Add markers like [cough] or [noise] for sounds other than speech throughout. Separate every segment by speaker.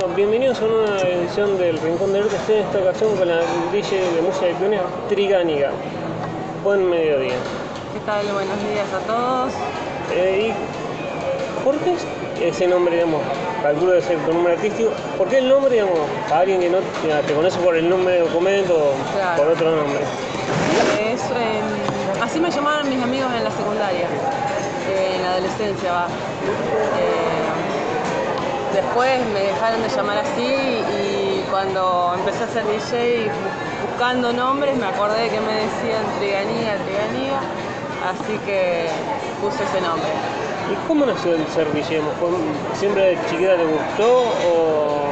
Speaker 1: Bueno, bienvenidos a una nueva edición del Rincón del Arte. Estoy en esta ocasión con la DJ de música electrónica Trigánica. Buen mediodía.
Speaker 2: ¿Qué tal? Buenos días a todos.
Speaker 1: Eh, ¿Y por qué ese nombre, digamos, calculo de ser tu nombre artístico? ¿Por qué el nombre, digamos, a alguien que no te conoce por el nombre de documento o
Speaker 2: Claro.
Speaker 1: por otro nombre?
Speaker 2: Es, eh, así me llamaban mis amigos en la secundaria, eh, en la adolescencia va. Después me dejaron de llamar así y cuando empecé a ser DJ bu- buscando nombres me acordé que me decían Triganía, Triganía, así que puse ese nombre.
Speaker 1: ¿Y cómo nació el ser ¿Siempre de chiquita te gustó o,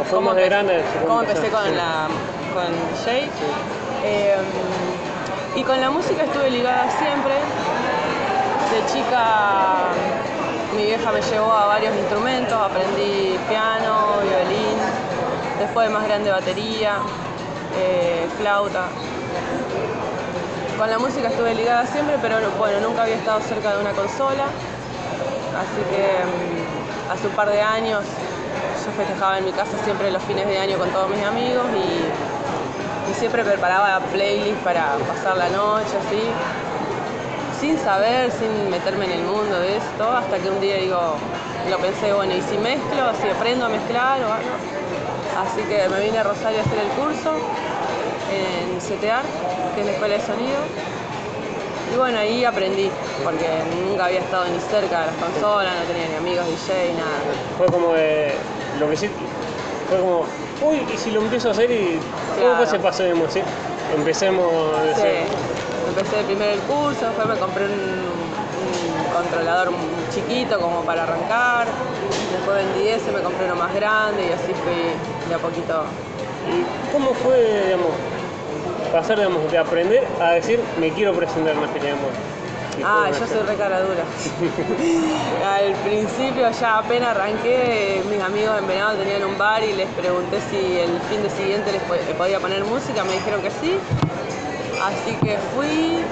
Speaker 1: o fue más de grande?
Speaker 2: ¿Cómo empecé
Speaker 1: Sí.
Speaker 2: con, la, con DJ? Eh, y con la música estuve ligada siempre. De chica mi vieja me llevó a varios instrumentos, aprendí piano, violín, después de más grande batería, eh, flauta. Con la música estuve ligada siempre, pero bueno, nunca había estado cerca de una consola. Así que mm, hace un par de años yo festejaba en mi casa siempre los fines de año con todos mis amigos y, y siempre preparaba playlist para pasar la noche así, sin saber, sin meterme en el mundo de esto, hasta que un día digo, lo pensé, bueno, y si mezclo, si aprendo a mezclar o algo. Así que me vine a Rosario a hacer el curso en CTA, que es la Escuela de Sonido. Y bueno, ahí aprendí, porque nunca había estado ni cerca de las consolas, no tenía ni amigos DJ, nada.
Speaker 1: Fue como de, lo que sí, fue como, uy, y si lo empiezo a hacer y ¿cómo fue
Speaker 2: Claro.
Speaker 1: ese paso, digamos, sí? Empecemos de
Speaker 2: Sí.
Speaker 1: cero.
Speaker 2: Empecé primero el curso, después me compré un, un controlador chiquito como para arrancar, después vendí ese, me compré uno más grande y así fui de a poquito.
Speaker 1: ¿Y cómo fue, digamos, pasar, digamos, de aprender a decir, me quiero presentar más que digamos? y
Speaker 2: Ah, yo soy re cara dura. [laughs] Al principio ya apenas arranqué, mis amigos en Venado tenían un bar y les pregunté si el fin de siguiente les les podía poner música, me dijeron que sí. Así que fui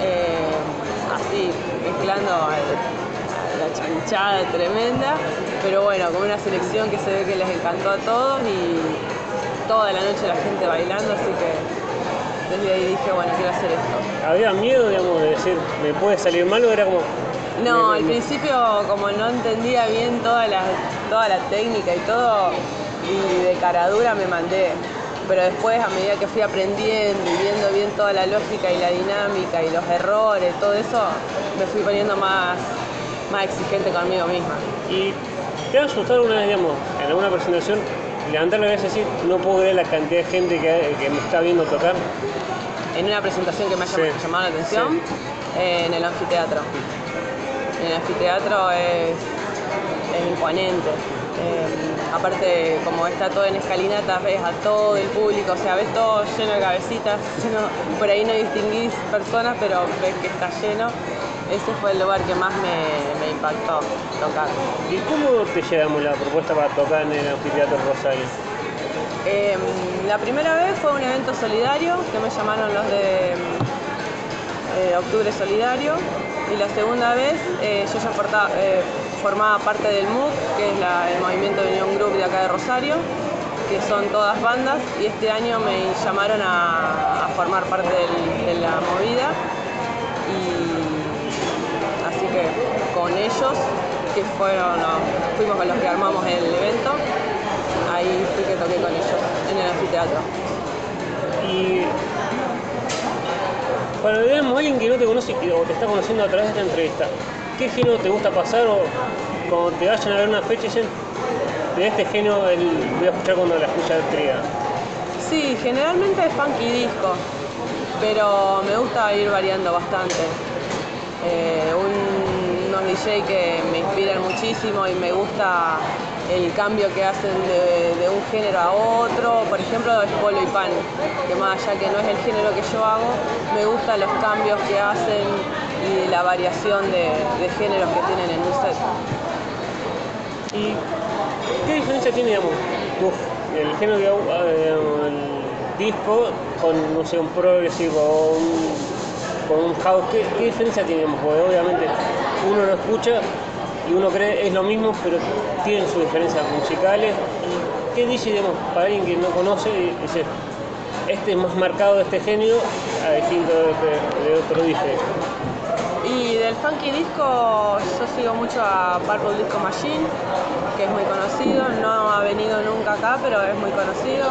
Speaker 2: eh, así, mezclando al- la chanchada tremenda, pero bueno, con una selección que se ve que les encantó a todos y toda la noche la gente bailando, así que desde ahí dije, bueno, quiero hacer esto.
Speaker 1: ¿Había miedo, digamos, de decir, me puede salir mal o era como...
Speaker 2: No,
Speaker 1: me-
Speaker 2: al
Speaker 1: me-
Speaker 2: principio como no entendía bien toda la, toda la técnica y todo, y de cara dura me mandé. Pero después, a medida que fui aprendiendo y viendo bien toda la lógica y la dinámica y los errores, todo eso, me fui poniendo más, más exigente conmigo misma.
Speaker 1: ¿Y te ha asustado una vez, digamos, en alguna presentación, levantar la cabeza y decir, no puedo creer la cantidad de gente que, que me está viendo tocar?
Speaker 2: En una presentación que me
Speaker 1: Sí,
Speaker 2: llamado la atención, eh, en el anfiteatro. En el anfiteatro es, es imponente. Eh, aparte, como está todo en escalinatas, ves a todo el público, o sea, ves todo lleno de cabecitas, [laughs] lleno- por ahí no distinguís personas, pero ves que está lleno. Ese fue el lugar que más me, me impactó tocar.
Speaker 1: ¿Y cómo te llegamos la propuesta para tocar en el anfiteatro Rosario?
Speaker 2: Eh, la primera vez fue un evento solidario que me llamaron los de eh, Octubre Solidario y la segunda vez eh, yo ya eh, formaba parte del MUC, que es la- el movimiento de Unión Group de acá de Rosario, que son todas bandas y este año me llamaron a, a formar parte del- de la movida con ellos, que fueron, los- fuimos con los que armamos el evento, ahí fui que toqué con ellos en el anfiteatro.
Speaker 1: Y para digamos, alguien que no te conoce o te está conociendo a través de esta entrevista, ¿qué género te gusta pasar o cuando te vayan a ver una fecha dicen, de este género el- voy a escuchar cuando la escucha Triga?
Speaker 2: Sí, generalmente es funky disco, pero me gusta ir variando bastante. Eh, un- unos DJ que me inspiran muchísimo y me gusta el cambio que hacen de, un género a otro. Por ejemplo, es Polo y Pan, que más allá que no es el género que yo hago, me gustan los cambios que hacen y la variación de, de géneros que tienen en un set.
Speaker 1: ¿Y qué diferencia tiene, el género, digamos, eh, el disco con, no sé, un progresivo o un, con un house? ¿Qué, diferencia tiene, digamos? Porque obviamente uno lo escucha y uno cree es lo mismo, pero tienen sus diferencias musicales. ¿Y ¿Qué dice, digamos, para alguien que no conoce, dice, este es más marcado de este género a distinto de, de otro DJ?
Speaker 2: Y del funky disco yo sigo mucho a Purple Disco Machine, que es muy conocido, no ha venido nunca acá, pero es muy conocido.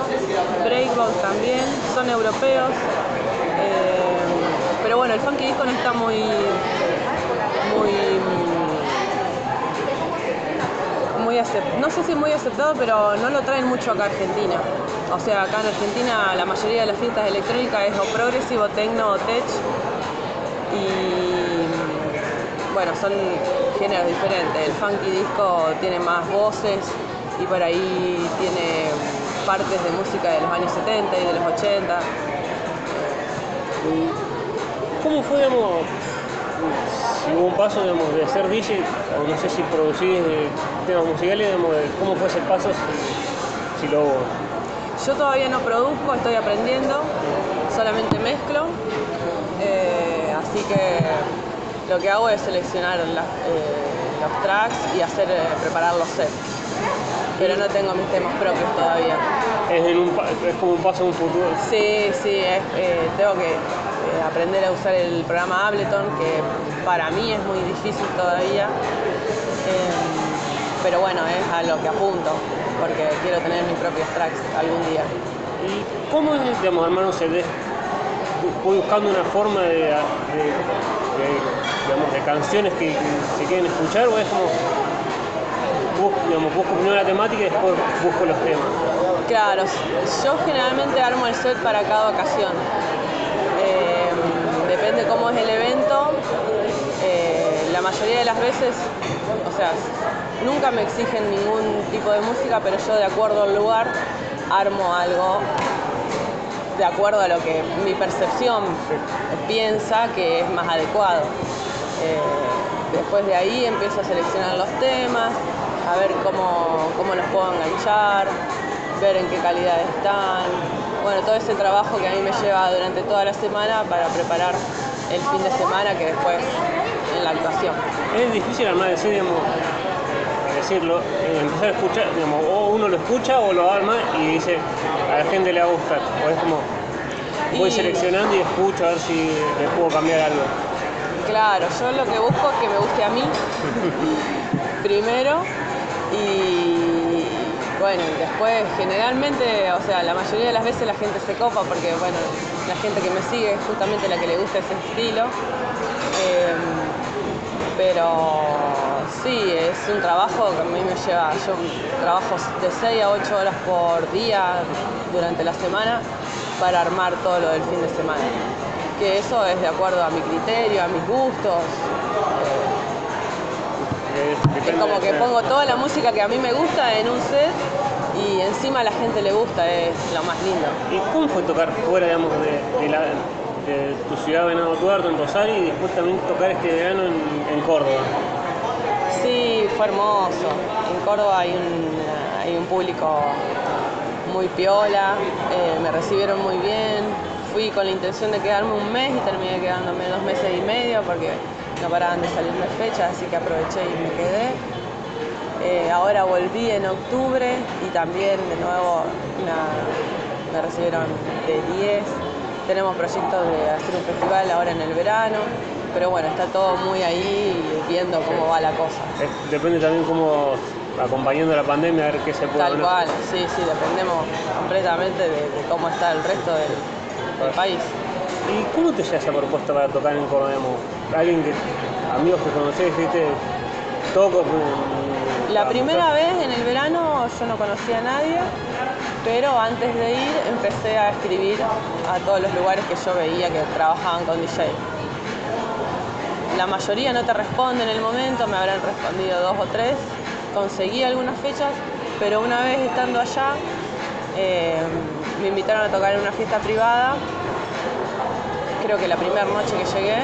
Speaker 2: Breakbox también, son europeos. Pero bueno, el funky disco no está muy, muy, muy no sé si muy aceptado, pero no lo traen mucho acá a Argentina. O sea, acá en Argentina la mayoría de las fiestas electrónicas es o progresivo, techno o tech y bueno, son géneros diferentes. El funky disco tiene más voces y por ahí tiene partes de música de los años 70 y de los 80.
Speaker 1: ¿Cómo fue, digamos, si hubo un paso, digamos, de ser DJ, o no sé si producís eh, temas musicales, digamos, cómo fue ese paso, si, si lo hubo?
Speaker 2: Yo todavía no produzco, estoy aprendiendo, solamente mezclo. eh, así que lo que hago es seleccionar las, eh, los tracks y hacer eh, preparar los sets. Pero no tengo mis temas propios todavía.
Speaker 1: Es, en un, pa- es como un paso a un futuro.
Speaker 2: Sí, sí, es, tengo que aprender a usar el programa Ableton, que para mí es muy difícil todavía. Eh, pero bueno, es a lo que apunto, porque quiero tener mis propios tracks algún día.
Speaker 1: ¿Y cómo es, digamos, armar un CD? Voy buscando una forma de, de- de, digamos, de canciones que, que se quieren escuchar o es como, busco, digamos, busco primero la temática y después busco los temas.
Speaker 2: Claro, yo generalmente armo el set para cada ocasión. Depende cómo es el evento. eh, la mayoría de las veces, o sea, nunca me exigen ningún tipo de música, pero yo de acuerdo al lugar armo algo de acuerdo a lo que mi percepción piensa que es más adecuado. Eh, después de ahí empiezo a seleccionar los temas, a ver cómo, cómo los puedo enganchar, ver en qué calidad están. Bueno, todo ese trabajo que a mí me lleva durante toda la semana para preparar el fin de semana que después en la actuación.
Speaker 1: Es difícil armar decir, digamos, decirlo, empezar a escuchar, digamos, o uno lo escucha o lo arma y dice, a la gente le va a gustar. O es como, voy
Speaker 2: Y-
Speaker 1: seleccionando y escucho a ver si le puedo cambiar algo.
Speaker 2: Claro, yo lo que busco es que me guste a mí [laughs] primero y bueno, después generalmente, o sea, la mayoría de las veces la gente se copa porque bueno, la gente que me sigue es justamente la que le gusta ese estilo. Eh, pero sí, es un trabajo que a mí me lleva, yo trabajo de 6 a 8 horas por día durante la semana para armar todo lo del fin de semana. Que eso es de acuerdo a mi criterio, a mis gustos.
Speaker 1: Eh,
Speaker 2: Es como que pongo toda la música que a mí me gusta en un set y encima a la gente le gusta, es lo más lindo.
Speaker 1: ¿Y cómo fue tocar fuera, digamos, de, de la- de tu ciudad, Venado Tuerto, en Rosario, y después también tocar este verano en, en Córdoba?
Speaker 2: Sí, fue hermoso. En Córdoba hay un, hay un público muy piola, eh, me recibieron muy bien. Fui con la intención de quedarme un mes y terminé quedándome dos meses y medio porque no paraban de salirme fechas, así que aproveché y me quedé. Eh, ahora volví en octubre y también de nuevo una- me recibieron de 10. Tenemos proyectos de hacer un festival ahora en el verano, pero bueno, está todo muy ahí viendo cómo va la cosa.
Speaker 1: Depende también cómo, acompañando la pandemia, a ver qué se puede
Speaker 2: Tal cual, sí, sí, dependemos completamente de, de cómo está el resto del, del país.
Speaker 1: ¿Y cómo te llega esa propuesta para tocar en digamos? Alguien que, amigos que conocés, dijiste, toco. mm,
Speaker 2: La primera vez en el verano yo no conocía a nadie, pero antes de ir empecé a escribir a todos los lugares que yo veía que trabajaban con DJ. La mayoría no te responde en el momento, me habrán respondido dos o tres. Conseguí algunas fechas, pero una vez estando allá eh, me invitaron a tocar en una fiesta privada, creo que la primera noche que llegué,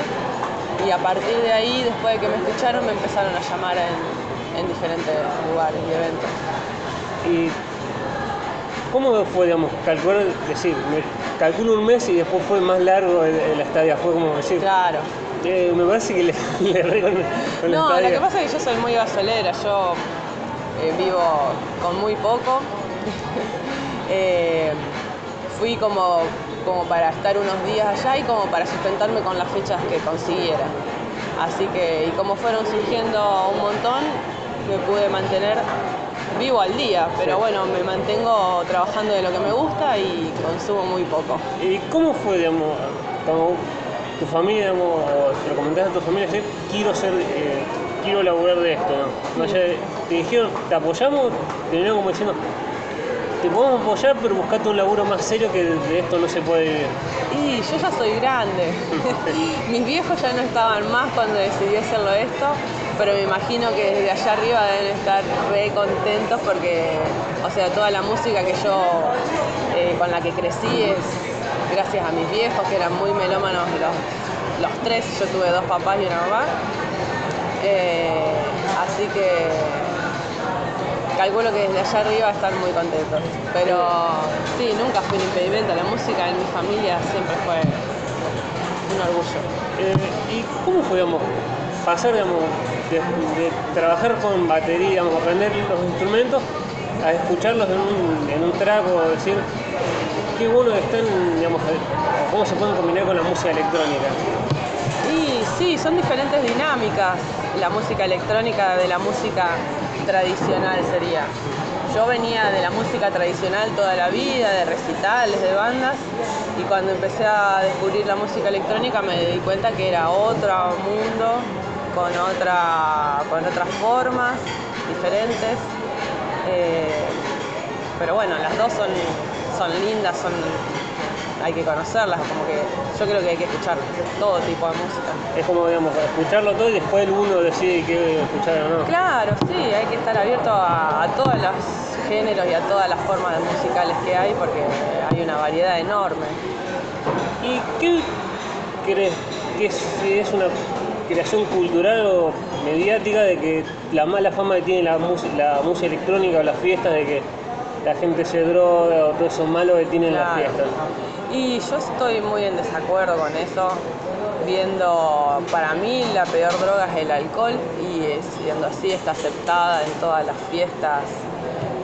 Speaker 2: y a partir de ahí, después de que me escucharon, me empezaron a llamar en, en diferentes lugares y eventos.
Speaker 1: ¿Y cómo fue, digamos, calcular, decir, me calculo un mes y después fue más largo la estadía? Fue como decir,
Speaker 2: Claro.
Speaker 1: Eh, me parece que le, [laughs] le re con, con
Speaker 2: No,
Speaker 1: la
Speaker 2: lo que pasa es que yo soy muy gasolera, yo eh, vivo con muy poco. [laughs] Eh, fui como, como para estar unos días allá y como para sustentarme con las fechas que consiguiera. Así que, y como fueron surgiendo un montón, me pude mantener vivo al día, pero
Speaker 1: Sí.
Speaker 2: bueno, me mantengo trabajando de lo que me gusta y consumo muy poco.
Speaker 1: ¿Y cómo fue, digamos, como tu familia, digamos, o se lo comentaste a tu familia, decir, quiero ser, eh, quiero laburar de esto, ¿no? De- te dijeron, te apoyamos, te vinieron como diciendo, te podemos apoyar, pero buscate un laburo más serio que de esto no se puede vivir.
Speaker 2: Y yo ya soy grande. [laughs] Mis viejos ya no estaban más cuando decidí hacerlo esto, pero me imagino que desde allá arriba deben estar re contentos porque, o sea, toda la música que yo, eh, con la que crecí es gracias a mis viejos, que eran muy melómanos los, los tres, yo tuve dos papás y una mamá. Eh, así que calculo que desde allá arriba están muy contentos. Pero sí, nunca fue un impedimento. La música en mi familia siempre fue un orgullo.
Speaker 1: Eh, ¿Y cómo fue, digamos, pasar, digamos, de, de trabajar con batería, digamos, aprender los instrumentos, a escucharlos en un, en un track o decir, qué bueno que están, digamos, o cómo se pueden combinar con la música electrónica?
Speaker 2: Y sí, son diferentes dinámicas la música electrónica de la música tradicional sería. Yo venía de la música tradicional toda la vida, de recitales, de bandas, y cuando empecé a descubrir la música electrónica me di cuenta que era otro mundo, con, otra, con otras formas diferentes. Eh, pero bueno, las dos son, son lindas, son, hay que conocerlas, como que yo creo que hay que escuchar todo tipo de música.
Speaker 1: Es como, digamos, escucharlo todo y después el uno decide qué escuchar o no.
Speaker 2: Claro, sí, hay que estar abierto a, a todos los géneros y a todas las formas musicales que hay porque hay una variedad enorme.
Speaker 1: ¿Y qué crees que es, es una creación cultural o mediática de que la mala fama que tiene la, la música electrónica o las fiestas, de que la gente se droga o todo eso malo que tienen las fiestas?
Speaker 2: Y yo estoy muy en desacuerdo con eso, viendo, para mí la peor droga es el alcohol y siendo así está aceptada en todas las fiestas,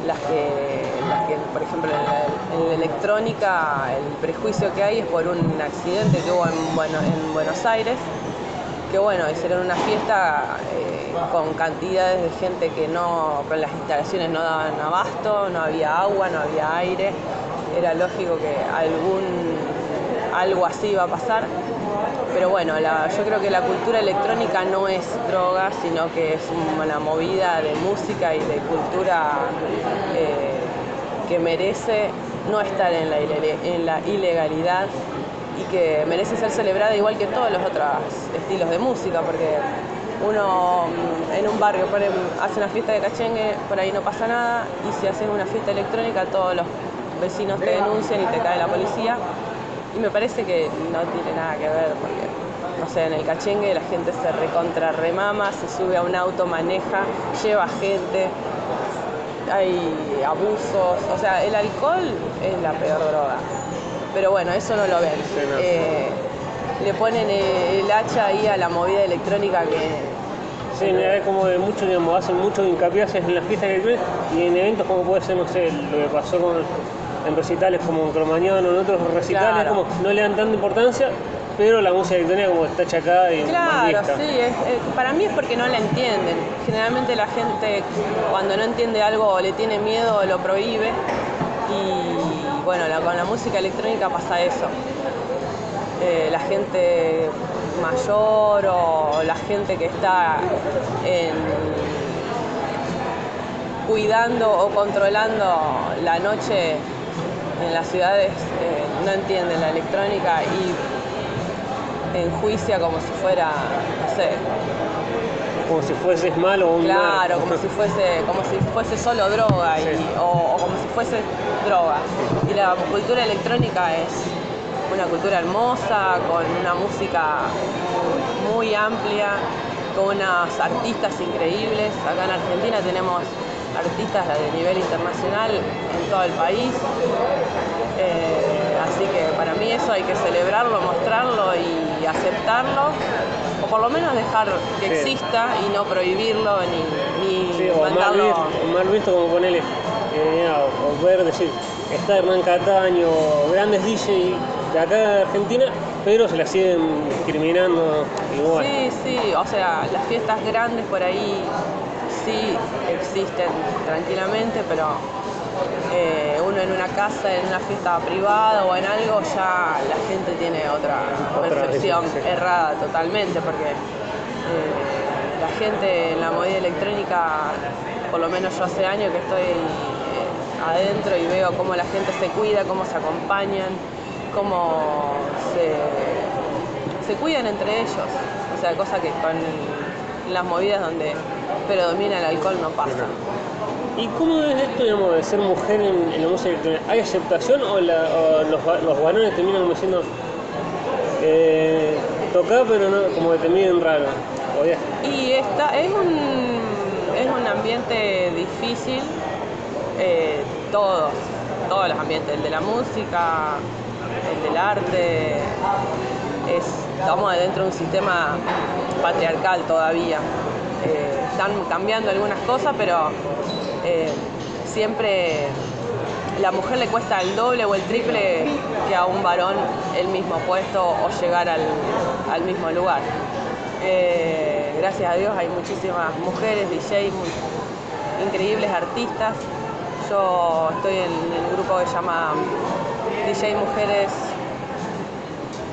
Speaker 2: las que, las que por ejemplo en la, en la electrónica el prejuicio que hay es por un accidente que hubo en, bueno, en Buenos Aires, que bueno, hicieron una fiesta eh, con cantidades de gente que no, con las instalaciones no daban abasto, no había agua, no había aire, era lógico que algún, algo así iba a pasar. Pero bueno, yo creo que la cultura electrónica no es droga, sino que es una movida de música y de cultura eh, que merece no estar en la ilegalidad y que merece ser celebrada igual que todos los otros estilos de música, porque uno mm, en un barrio hace una fiesta de cachengue, por ahí no pasa nada, y si haces una fiesta electrónica todos los vecinos te denuncian y te cae la policía. Y me parece que no tiene nada que ver, porque, no sé, en el cachengue la gente se recontra remama, se sube a un auto, maneja, lleva gente, hay abusos, o sea, el alcohol es la peor droga. Pero bueno, eso no lo ven.
Speaker 1: Sí, no.
Speaker 2: Eh, le ponen el hacha ahí a la movida electrónica que
Speaker 1: Sí, es como de mucho, digamos, hacen mucho hincapié en las fiestas electrónicas y en eventos como puede ser, no sé, lo que pasó con, en recitales como en Cromañón o en otros recitales,
Speaker 2: Claro.
Speaker 1: como no le dan tanta importancia, pero la música electrónica como está achacada y
Speaker 2: Claro, sí, es- eh, para mí es porque no la entienden. Generalmente la gente cuando no entiende algo o le tiene miedo lo prohíbe y bueno, con la música electrónica pasa eso. Eh, la gente mayor o la gente que está cuidando o controlando la noche en las ciudades eh, no entienden la electrónica y enjuicia como si fuera, no sé,
Speaker 1: Como si fueses malo o un
Speaker 2: claro,
Speaker 1: narco.
Speaker 2: como si fuese, como si fuese solo droga y- o, o como si fuese droga. Y la cultura electrónica es una cultura hermosa, con una música muy amplia, con unos artistas increíbles. Acá en Argentina tenemos artistas de nivel internacional en todo el país. Eh, así que para mí eso hay que celebrarlo, mostrarlo y aceptarlo por lo menos dejar que
Speaker 1: Sí.
Speaker 2: exista y no prohibirlo ni, ni
Speaker 1: Sí, o mal visto, o mal visto como ponerle, o, ver, decir, está Hernán Cataño, grandes DJ de acá de Argentina, pero se la siguen discriminando igual.
Speaker 2: Sí, sí, o sea, las fiestas grandes por ahí sí existen tranquilamente, pero eh, uno en una casa, en una fiesta privada o en algo, ya la gente tiene otra,
Speaker 1: Otra
Speaker 2: percepción errada totalmente, porque eh, la gente en la movida electrónica, por lo menos yo hace años que estoy eh, adentro y veo cómo la gente se cuida, cómo se acompañan, cómo se, se cuidan entre ellos. O sea, cosa que con las movidas donde predomina el alcohol no pasa.
Speaker 1: ¿Y cómo es esto, de ser mujer en, la música electrónica? ¿Hay aceptación o, los, va- los varones terminan como diciendo, eh, pero no, como que te miden raro?
Speaker 2: Y esta es un, es un ambiente difícil, eh, todos, todos los ambientes, el de la música, el del arte, es, estamos dentro de un sistema patriarcal todavía. Eh, están cambiando algunas cosas, pero eh, siempre la mujer le cuesta el doble o el triple que a un varón el mismo puesto o llegar al, al mismo lugar. Eh, gracias a Dios hay muchísimas mujeres, DJ, muy- increíbles artistas. Yo estoy en el grupo que se llama DJ Mujeres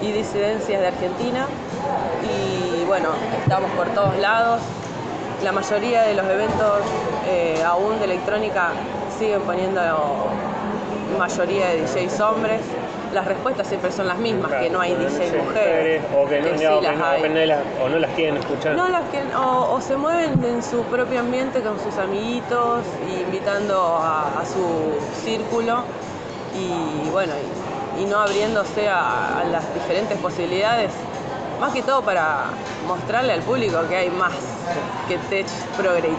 Speaker 2: y Disidencias de Argentina y bueno, estamos por todos lados. La mayoría de los eventos eh, aún de electrónica siguen poniendo mayoría de DJs hombres. Las respuestas siempre son las mismas, que no hay
Speaker 1: claro,
Speaker 2: DJ mujeres.
Speaker 1: O que no,
Speaker 2: que sí
Speaker 1: que
Speaker 2: las hay.
Speaker 1: o no las- o quieren escuchar.
Speaker 2: No, las que o, o se mueven en su propio ambiente con sus amiguitos, y invitando a, a su círculo y bueno, y, y no abriéndose a, a las diferentes posibilidades, más que todo para mostrarle al público que hay más que tech, progre y.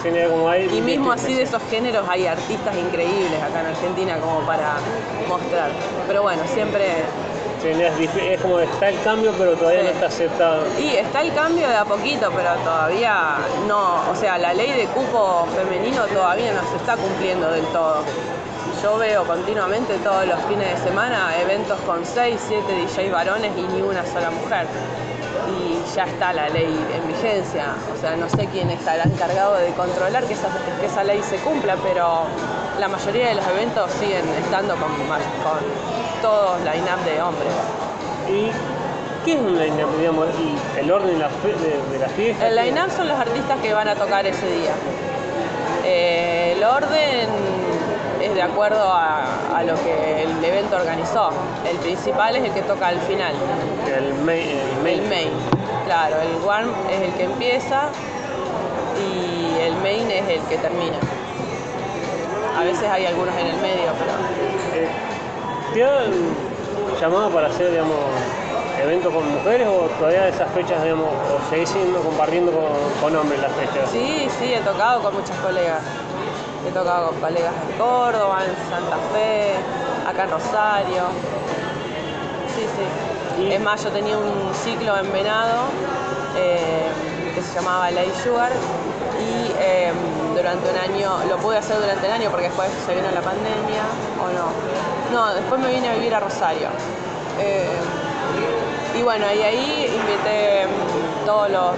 Speaker 1: Sí, como hay
Speaker 2: Y mismo así de esos géneros hay artistas increíbles acá en Argentina como para mostrar. Pero bueno, siempre
Speaker 1: es, como está el cambio, pero todavía
Speaker 2: Sí.
Speaker 1: no está aceptado.
Speaker 2: Y está el cambio de a poquito, pero todavía no, o sea, la ley de cupo femenino todavía no se está cumpliendo del todo. Yo veo continuamente todos los fines de semana eventos con 6, 7 DJ varones y ni una sola mujer. Y ya está la ley en vigencia, o sea, no sé quién estará encargado de controlar que esa, que esa ley se cumpla, pero la mayoría de los eventos siguen estando con, con todos line-up de hombres.
Speaker 1: ¿Y qué es un line-up, digamos, el, el orden de la, fe- de, de la fiesta?
Speaker 2: El line-up son los artistas que van a tocar ese día. Eh, el orden es de acuerdo a, a lo que el evento organizó. El principal es el que toca al final,
Speaker 1: El main. El main.
Speaker 2: el main. Claro, el warm es el que empieza y el main es el que termina. A veces hay algunos en el medio, pero
Speaker 1: Eh, ¿Te han llamado para hacer, digamos, eventos con mujeres o todavía esas fechas, digamos, o seguís siendo, compartiendo con, con hombres las fechas?
Speaker 2: Sí, sí, he tocado con muchas colegas. He tocado con colegas en Córdoba, en Santa Fe, acá en Rosario. Sí, sí. Es más, yo tenía un ciclo en Venado eh, que se llamaba Lay Sugar y eh, durante un año, lo pude hacer durante el año porque después se vino la pandemia o no. No, después me vine a vivir a Rosario. Eh, y bueno, y ahí invité mm, todos los,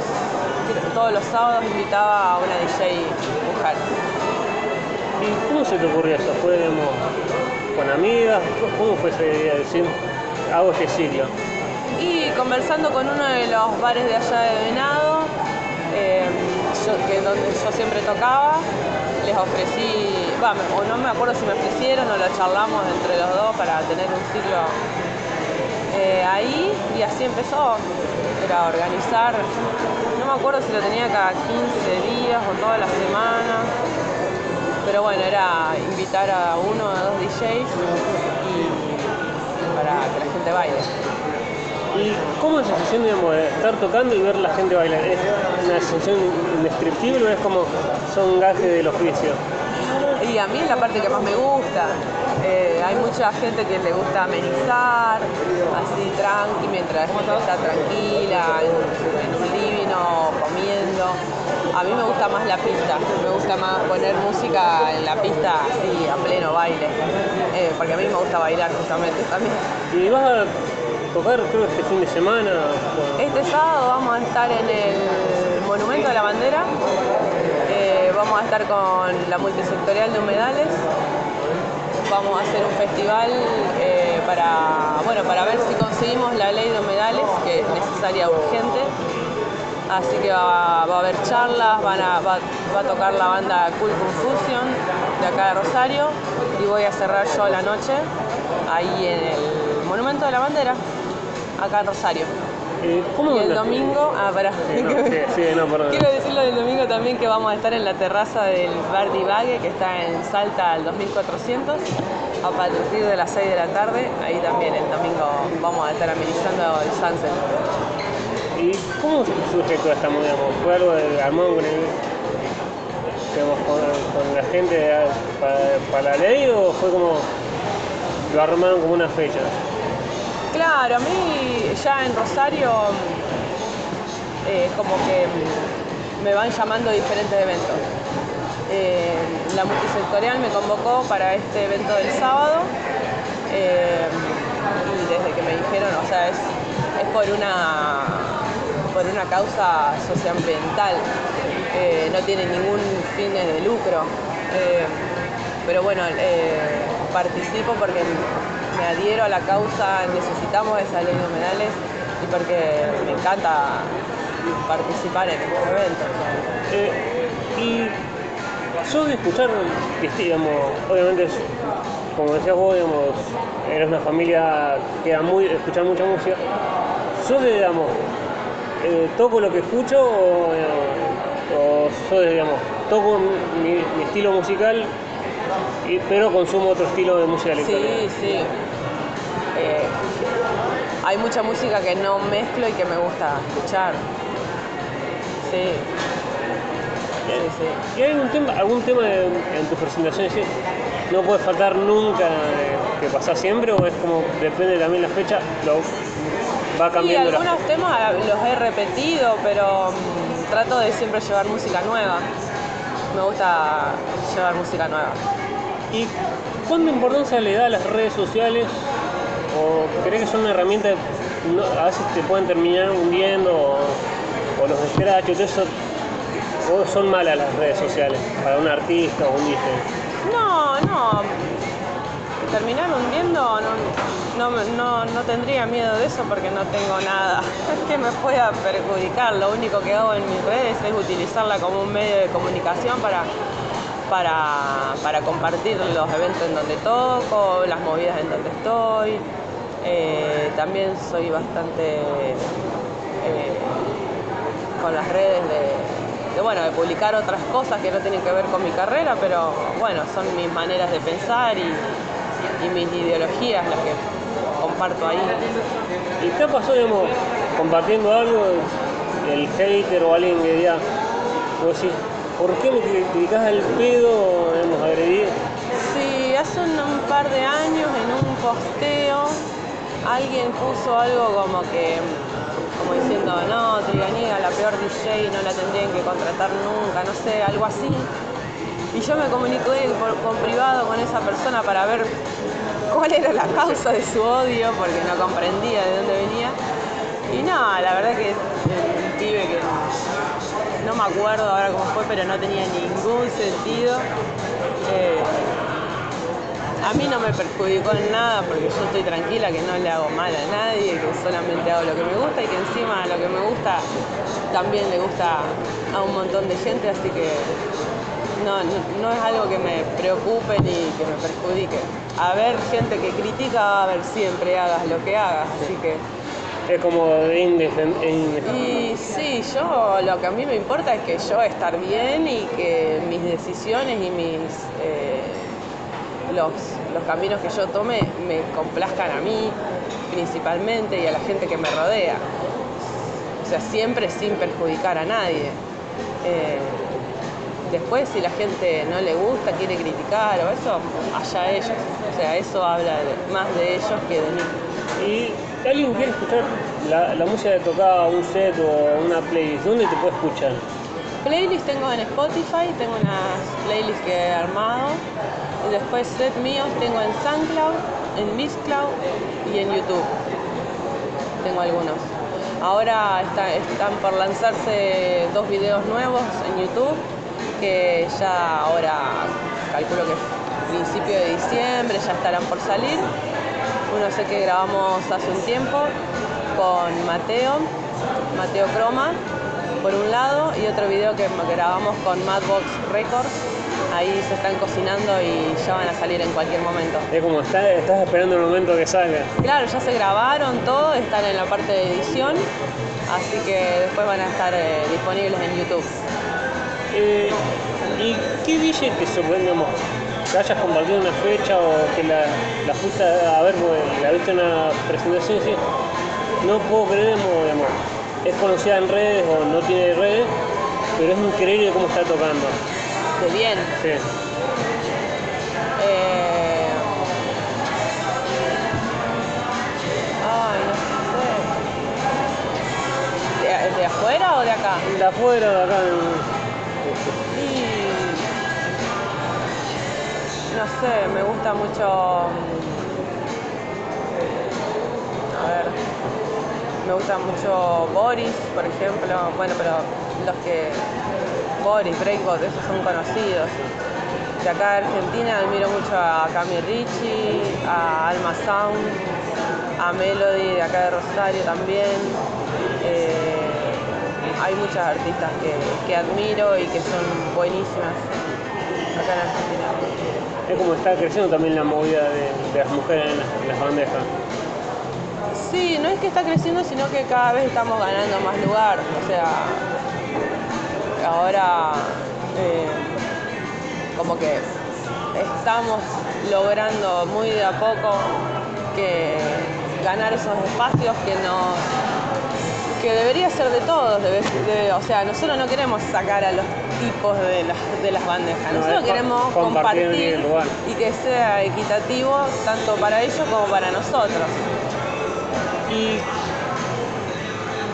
Speaker 2: todos los sábados invitaba a una DJ mujer.
Speaker 1: ¿Y cómo se te ocurrió eso? ¿Fue, con amigas? ¿Cómo fue esa idea de decir, hago este ciclo?
Speaker 2: Y conversando con uno de los bares de allá de Venado, eh, yo- que donde yo siempre tocaba, les ofrecí, o no me acuerdo si me ofrecieron o lo charlamos entre los dos para tener un ciclo eh, ahí y así empezó. Era organizar, no me acuerdo si lo tenía cada 15 días o toda la semana, pero bueno, era invitar a uno o dos DJs y para que la gente baile.
Speaker 1: ¿Y cómo es la sensación, digamos, de estar tocando y ver la gente bailar? ¿Es una sensación indescriptible o es como son gajes del oficio?
Speaker 2: Y a mí es la parte que más me gusta. Eh, hay mucha gente que le gusta amenizar, así tranqui, mientras la gente está tranquila, en, un living o comiendo. A mí me gusta más la pista, me gusta más poner música en la pista así, a pleno baile, eh, porque a mí me gusta bailar justamente también.
Speaker 1: ¿Y vas a tocar, creo, este fin de semana?
Speaker 2: Este sábado vamos a estar en el Monumento de la Bandera, eh, vamos a estar con la multisectorial de humedales, vamos a hacer un festival eh, para, bueno, para ver si conseguimos la ley de humedales, que es necesaria urgente. Así que va, a haber charlas, van a, va, a tocar la banda Cool Confusion de acá de Rosario y voy a cerrar yo la noche ahí en el Monumento de la Bandera, acá en Rosario.
Speaker 1: ¿Cómo
Speaker 2: y el domingo, ah, pará. [laughs] Quiero decirlo del domingo también que vamos a estar en la terraza del Bar Divague, que está en Salta al 2400, a partir de las 6 de la tarde. Ahí también el domingo vamos a estar amenizando el sunset.
Speaker 1: ¿Y cómo surge toda esta movida? ¿Fue algo de armado con, el, con, la gente para, la ley o fue como lo armaron como una fecha?
Speaker 2: Claro, a mí ya en Rosario eh, como que me van llamando diferentes eventos. Eh, la multisectorial me convocó para este evento del sábado eh, y desde que me dijeron, o sea, es, por, una, por una causa socioambiental, no tiene ningún fin de lucro. pero bueno, participo porque me adhiero a la causa, necesitamos esa ley de humedales y porque me encanta participar en estos eventos.
Speaker 1: Eh, y yo de escuchar, digamos, obviamente, como decías vos, digamos, eres una familia que da muy, escuchar mucha música. Yo, digamos, eh, toco lo que escucho o, yo, digamos, toco mi, estilo musical pero consumo otro estilo de música electrónica.
Speaker 2: Sí, sí. Eh, hay mucha música que no mezclo y que me gusta escuchar. Sí.
Speaker 1: ¿Y hay algún tema, algún tema en tus presentaciones no puede faltar nunca que pasa siempre o es como depende también la fecha, lo va cambiando?
Speaker 2: Sí, algunos temas los he repetido, pero mm, trato de siempre llevar música nueva. Me gusta llevar música nueva.
Speaker 1: ¿Y cuánta importancia le da a las redes sociales ¿O crees que son una herramienta a veces te pueden terminar hundiendo o, los scratch, eso, o son malas las redes sociales para un artista o un DJ?
Speaker 2: No, no. Terminar hundiendo no, no, no, tendría miedo de eso porque no tengo nada [laughs] que me pueda perjudicar. Lo único que hago en mis redes es utilizarla como un medio de comunicación para para, para, compartir los eventos en donde toco, las movidas en donde estoy. Eh, también soy bastante eh, con las redes de, bueno, de publicar otras cosas que no tienen que ver con mi carrera, pero bueno, son mis maneras de pensar y, mis ideologías las que comparto ahí.
Speaker 1: ¿Y qué pasó, digamos, compartiendo algo, el hater o alguien que diga, ¿por qué me criticas al pedo, hemos agredido?
Speaker 2: Sí, hace un par de años en un posteo alguien puso algo como que, como diciendo, no, Triganiga, la peor DJ, no la tendrían que contratar nunca, no sé, algo así. Y yo me comuniqué con privado con esa persona para ver cuál era la causa de su odio, porque no comprendía de dónde venía. Y no, la verdad que un pibe que no me acuerdo ahora cómo fue, pero no tenía ningún sentido. Eh, a mí no me perjudicó en nada porque yo estoy tranquila que no le hago mal a nadie, que solamente hago lo que me gusta y que encima lo que me gusta también le gusta a un montón de gente, así que no, no, es algo que me preocupe ni que me perjudique. A ver, gente que critica va a haber siempre, hagas lo que hagas, así que...
Speaker 1: Es como
Speaker 2: Y sí, yo lo que a mí me importa es que yo estar bien y que mis decisiones y mis... Eh, los, caminos que yo tome me complazcan a mí principalmente y a la gente que me rodea. O sea, siempre sin perjudicar a nadie. Eh, Después, si la gente no le gusta, quiere criticar o eso, allá ellos. O sea, eso habla de- más de ellos que de mí.
Speaker 1: Y alguien quiere escuchar la, la música que tocaba un set o una playlist, ¿dónde te puede escuchar?
Speaker 2: Playlist tengo en Spotify, tengo unas playlists que he armado. Y después set míos tengo en SoundCloud, en Mixcloud y en YouTube. Tengo algunos. Ahora está- están por lanzarse dos videos nuevos en YouTube que ya ahora calculo que principio de diciembre ya estarán por salir. Uno sé que grabamos hace un tiempo con Mateo, Mateo Croma, por un lado, y otro video que grabamos con Madbox Records. Ahí se están cocinando y ya van a salir en cualquier momento.
Speaker 1: Es como está- estás esperando el momento que salga.
Speaker 2: Claro, ya se grabaron todo, están en la parte de edición, así que después van a estar eh, disponibles en YouTube.
Speaker 1: Eh, ¿Y qué DJ te sorprende más? Que hayas compartido una fecha o que la, la fuiste a ver la viste en una presentación y decís, no puedo creer, mo- digamos, es conocida en redes o no tiene redes, pero es increíble cómo está tocando.
Speaker 2: De bien.
Speaker 1: Sí.
Speaker 2: Eh, Ay, no sé. ¿De, de afuera o de acá?
Speaker 1: De afuera, de acá, en-
Speaker 2: no sé, me gusta mucho. mm, A ver, me gusta mucho Boris, por ejemplo. Bueno, pero los que. Boris, Breakbot, esos son conocidos. De acá de Argentina admiro mucho a Cami Ricci, a Alma Sound, a Melody de acá de Rosario también. Eh, hay muchas artistas que, que admiro y que son buenísimas acá en Argentina.
Speaker 1: Es como está creciendo también la movida de, las mujeres en las, bandejas.
Speaker 2: Sí, no es que está creciendo, sino que cada vez estamos ganando más lugar. O sea, ahora eh, como que estamos logrando muy de a poco que ganar esos espacios que nos que debería ser de todos, o sea, nosotros no queremos sacar a los tipos de las, de las bandejas,
Speaker 1: No,
Speaker 2: nosotros queremos
Speaker 1: compartir
Speaker 2: y que sea equitativo tanto para ellos como para nosotros.
Speaker 1: Y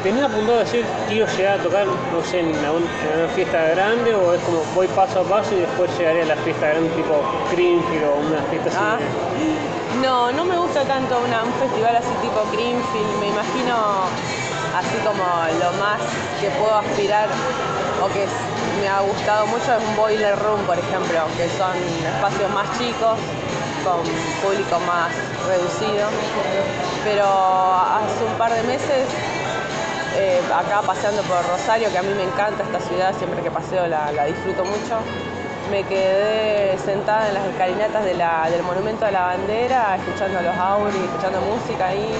Speaker 1: tenés apuntado a decir quiero llegar a tocar, no sé, en una, fiesta grande o es como voy paso a paso y después llegaré a la fiesta grande tipo Greenfield o una fiesta así.
Speaker 2: Ah, [laughs] no, no me gusta tanto una- un festival así tipo Greenfield, me imagino así como lo más que puedo aspirar o que me ha gustado mucho es un boiler room, por ejemplo, que son espacios más chicos, con público más reducido. Pero hace un par de meses, eh, acá paseando por Rosario, que a mí me encanta esta ciudad, siempre que paseo la, disfruto mucho, me quedé sentada en las escalinatas de del Monumento a la Bandera, escuchando los auris, escuchando música ahí,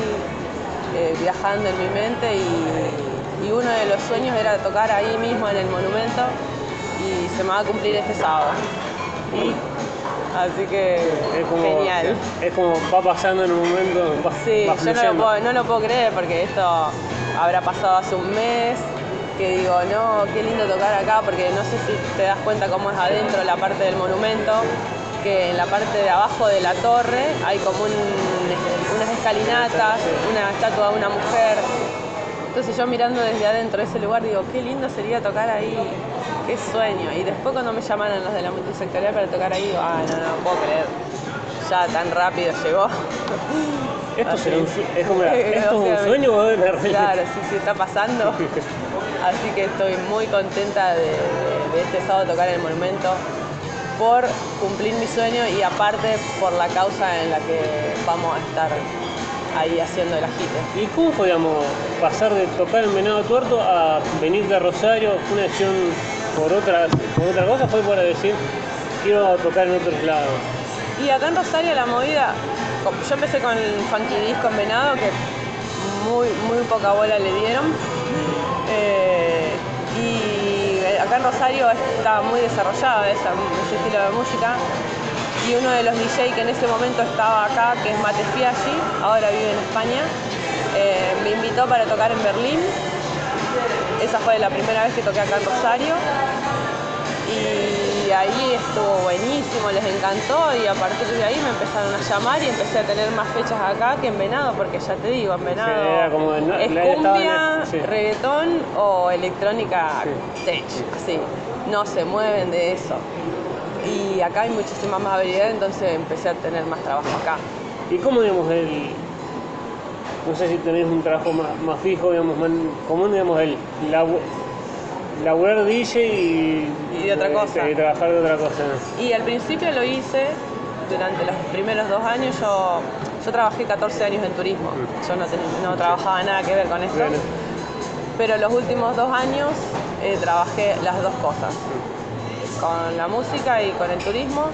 Speaker 2: eh, viajando en mi mente y uno de los sueños era tocar ahí mismo en el monumento y se me va a cumplir este sábado. Así que
Speaker 1: Es como,
Speaker 2: genial.
Speaker 1: es como va pasando en un momento, va,
Speaker 2: Sí,
Speaker 1: va
Speaker 2: yo no lo, puedo, no lo puedo creer porque esto habrá pasado hace un mes, que digo, no, qué lindo tocar acá, porque no sé si te das cuenta cómo es adentro la parte del monumento, que en la parte de abajo de la torre hay como un- unas escalinatas, una estatua de una mujer. Entonces yo mirando desde adentro de ese lugar digo, qué lindo sería tocar ahí, qué sueño. Y después cuando me llamaron los de la multisectorial para tocar ahí, digo, ah, no, no puedo creer. Ya tan rápido llegó.
Speaker 1: Esto será un es como, ¿esto es
Speaker 2: O sea,
Speaker 1: un sueño o es?
Speaker 2: Claro, sí, sí, está pasando. Así que estoy muy contenta de, de- de este sábado tocar en el monumento por cumplir mi sueño y aparte por la causa en la que vamos a estar ahí haciendo el agite.
Speaker 1: ¿Y cómo podíamos pasar de tocar en Venado Tuerto a venir de Rosario? ¿Fue una decisión por otra, por otra cosa? ¿Fue para decir quiero tocar en otros lados?
Speaker 2: Y acá en Rosario la movida, yo empecé con el Funky Disco en Venado, que muy, muy poca bola le dieron. Eh, y acá en Rosario está muy desarrollada esa- ese estilo de música. Y uno de los DJ que en ese momento estaba acá, que es Mate Fiaggi, ahora vive en España, eh, me invitó para tocar en Berlín. Esa fue la primera vez que toqué acá en Rosario. Y ahí estuvo buenísimo, les encantó y a partir de ahí me empezaron a llamar y empecé a tener más fechas acá que en Venado, porque ya te digo, en Venado
Speaker 1: Sí, era como en-
Speaker 2: es
Speaker 1: estaba en-
Speaker 2: cumbia,
Speaker 1: sí.
Speaker 2: reggaetón o electrónica tech, así. No se mueven de eso. Y acá hay muchísima más habilidad, entonces empecé a tener más trabajo acá.
Speaker 1: ¿Y cómo, digamos, el. No sé si tenés un trabajo más, más fijo, digamos, más común, digamos, el labu- laburar DJ y.
Speaker 2: Y de otra cosa.
Speaker 1: Y trabajar de otra cosa.
Speaker 2: Y al principio lo hice, durante los primeros dos años yo, yo trabajé 14 años en turismo, yo no, ten- no trabajaba nada que ver con eso,
Speaker 1: Bueno,
Speaker 2: pero los últimos dos años eh, trabajé las dos cosas, con la música y con el turismo.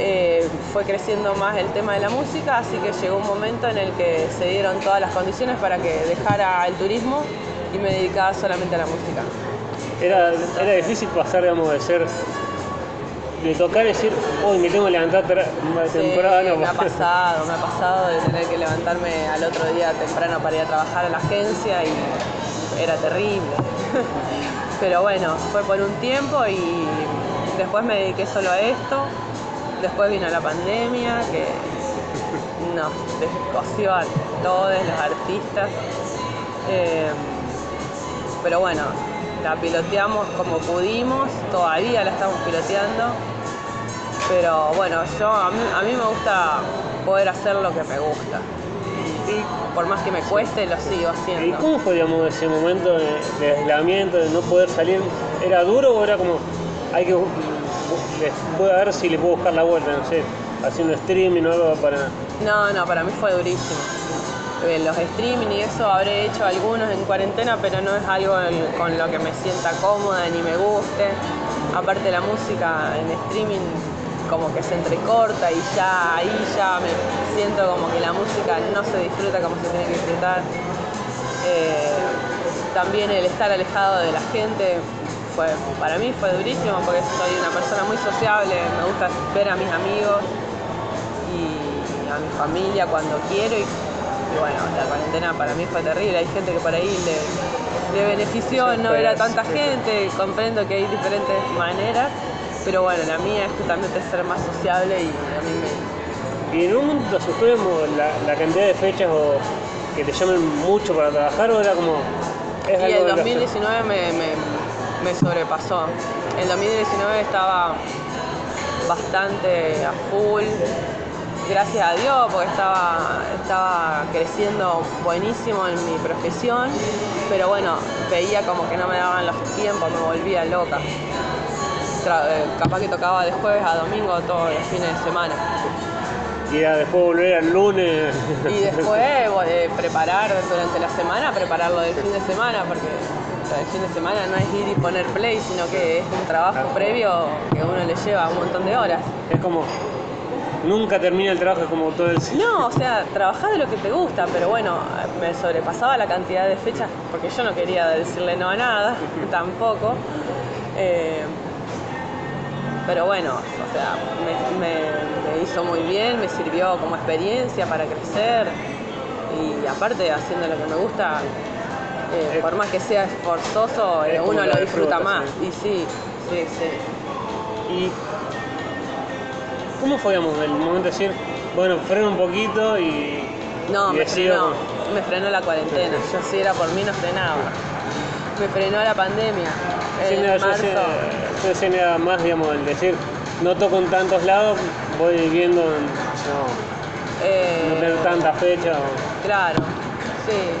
Speaker 2: Eh, fue creciendo más el tema de la música, así que llegó un momento en el que se dieron todas las condiciones para que dejara el turismo y me dedicaba solamente a la música.
Speaker 1: era, era difícil pasar, digamos, de ser. de tocar y decir, hoy me tengo que levantar más
Speaker 2: Sí,
Speaker 1: temprano.
Speaker 2: me ha pasado, me ha pasado de tener que levantarme al otro día temprano para ir a trabajar a la agencia y era terrible. [laughs] Pero bueno, fue por un tiempo y después me dediqué solo a esto. Después vino la pandemia que nos descoció a todos los artistas. Eh, pero bueno, la piloteamos como pudimos, todavía la estamos piloteando. Pero bueno, yo a mí, me gusta poder hacer lo que me gusta.
Speaker 1: ¿Y,
Speaker 2: Por más que me cueste, lo sigo
Speaker 1: ¿Y
Speaker 2: haciendo.
Speaker 1: cómo fue, digamos, ese momento de, aislamiento, de no poder salir? ¿Era duro o era como, hay que, voy a ver si le puedo buscar la vuelta, no sé, haciendo streaming o algo para...
Speaker 2: No, no, para mí fue durísimo. Eh, Los streaming y eso habré hecho algunos en cuarentena, pero no es algo con lo que me sienta cómoda ni me guste. Aparte la música en streaming como que se entrecorta y ya ahí ya me siento como que la música no se disfruta como se tiene que disfrutar. Eh, también el estar alejado de la gente fue, para mí fue durísimo porque soy una persona muy sociable, me gusta ver a mis amigos y a mi familia cuando quiero y, y bueno, la cuarentena para mí fue terrible, hay gente que por ahí le, le benefició
Speaker 1: Sí,
Speaker 2: no ver a tanta
Speaker 1: sí.
Speaker 2: gente, comprendo que hay diferentes maneras, pero bueno, la mía es justamente ser más sociable y a mí me,
Speaker 1: ¿Y en un momento te asustó la, la cantidad de fechas o que te llamen mucho para trabajar o era como... Es
Speaker 2: Y el
Speaker 1: de lo-
Speaker 2: 2019 me, me- me sobrepasó. El 2019 estaba bastante a full, gracias a Dios, porque estaba, estaba creciendo buenísimo en mi profesión, pero bueno, veía como que no me daban los tiempos, me volvía loca. Tra- eh, capaz que tocaba de jueves a domingo todos los fines de semana.
Speaker 1: Y era después volver al lunes.
Speaker 2: Y después eh, preparar durante la semana, prepararlo del fin de semana, porque el fin de semana no es ir y poner play, sino que es un trabajo previo que uno le lleva un montón de horas.
Speaker 1: es como... Nunca termina el trabajo, es como todo el...
Speaker 2: No, o sea, trabajar de lo que te gusta, pero bueno, me sobrepasaba la cantidad de fechas porque yo no quería decirle no a nada, [laughs] tampoco. Eh, pero bueno, o sea, me, me- me hizo muy bien, me sirvió como experiencia para crecer y aparte haciendo lo que me gusta, eh, por más que sea esforzoso, eh, uno
Speaker 1: lo
Speaker 2: disfruta
Speaker 1: disfruta,
Speaker 2: más.
Speaker 1: sí.
Speaker 2: Y sí, sí, sí.
Speaker 1: ¿Y cómo fue, digamos, el momento de decir, bueno, freno un poquito y...
Speaker 2: No,
Speaker 1: y
Speaker 2: me
Speaker 1: decido
Speaker 2: frenó, me frenó la cuarentena. Yo si era por mí no frenaba. Me frenó la pandemia.
Speaker 1: Sí,
Speaker 2: En
Speaker 1: yo
Speaker 2: marzo.
Speaker 1: decía, yo decía nada más, digamos, el decir, no toco en tantos lados, voy viendo, en- no,
Speaker 2: eh,
Speaker 1: no tener tanta fecha. o-
Speaker 2: Claro, sí.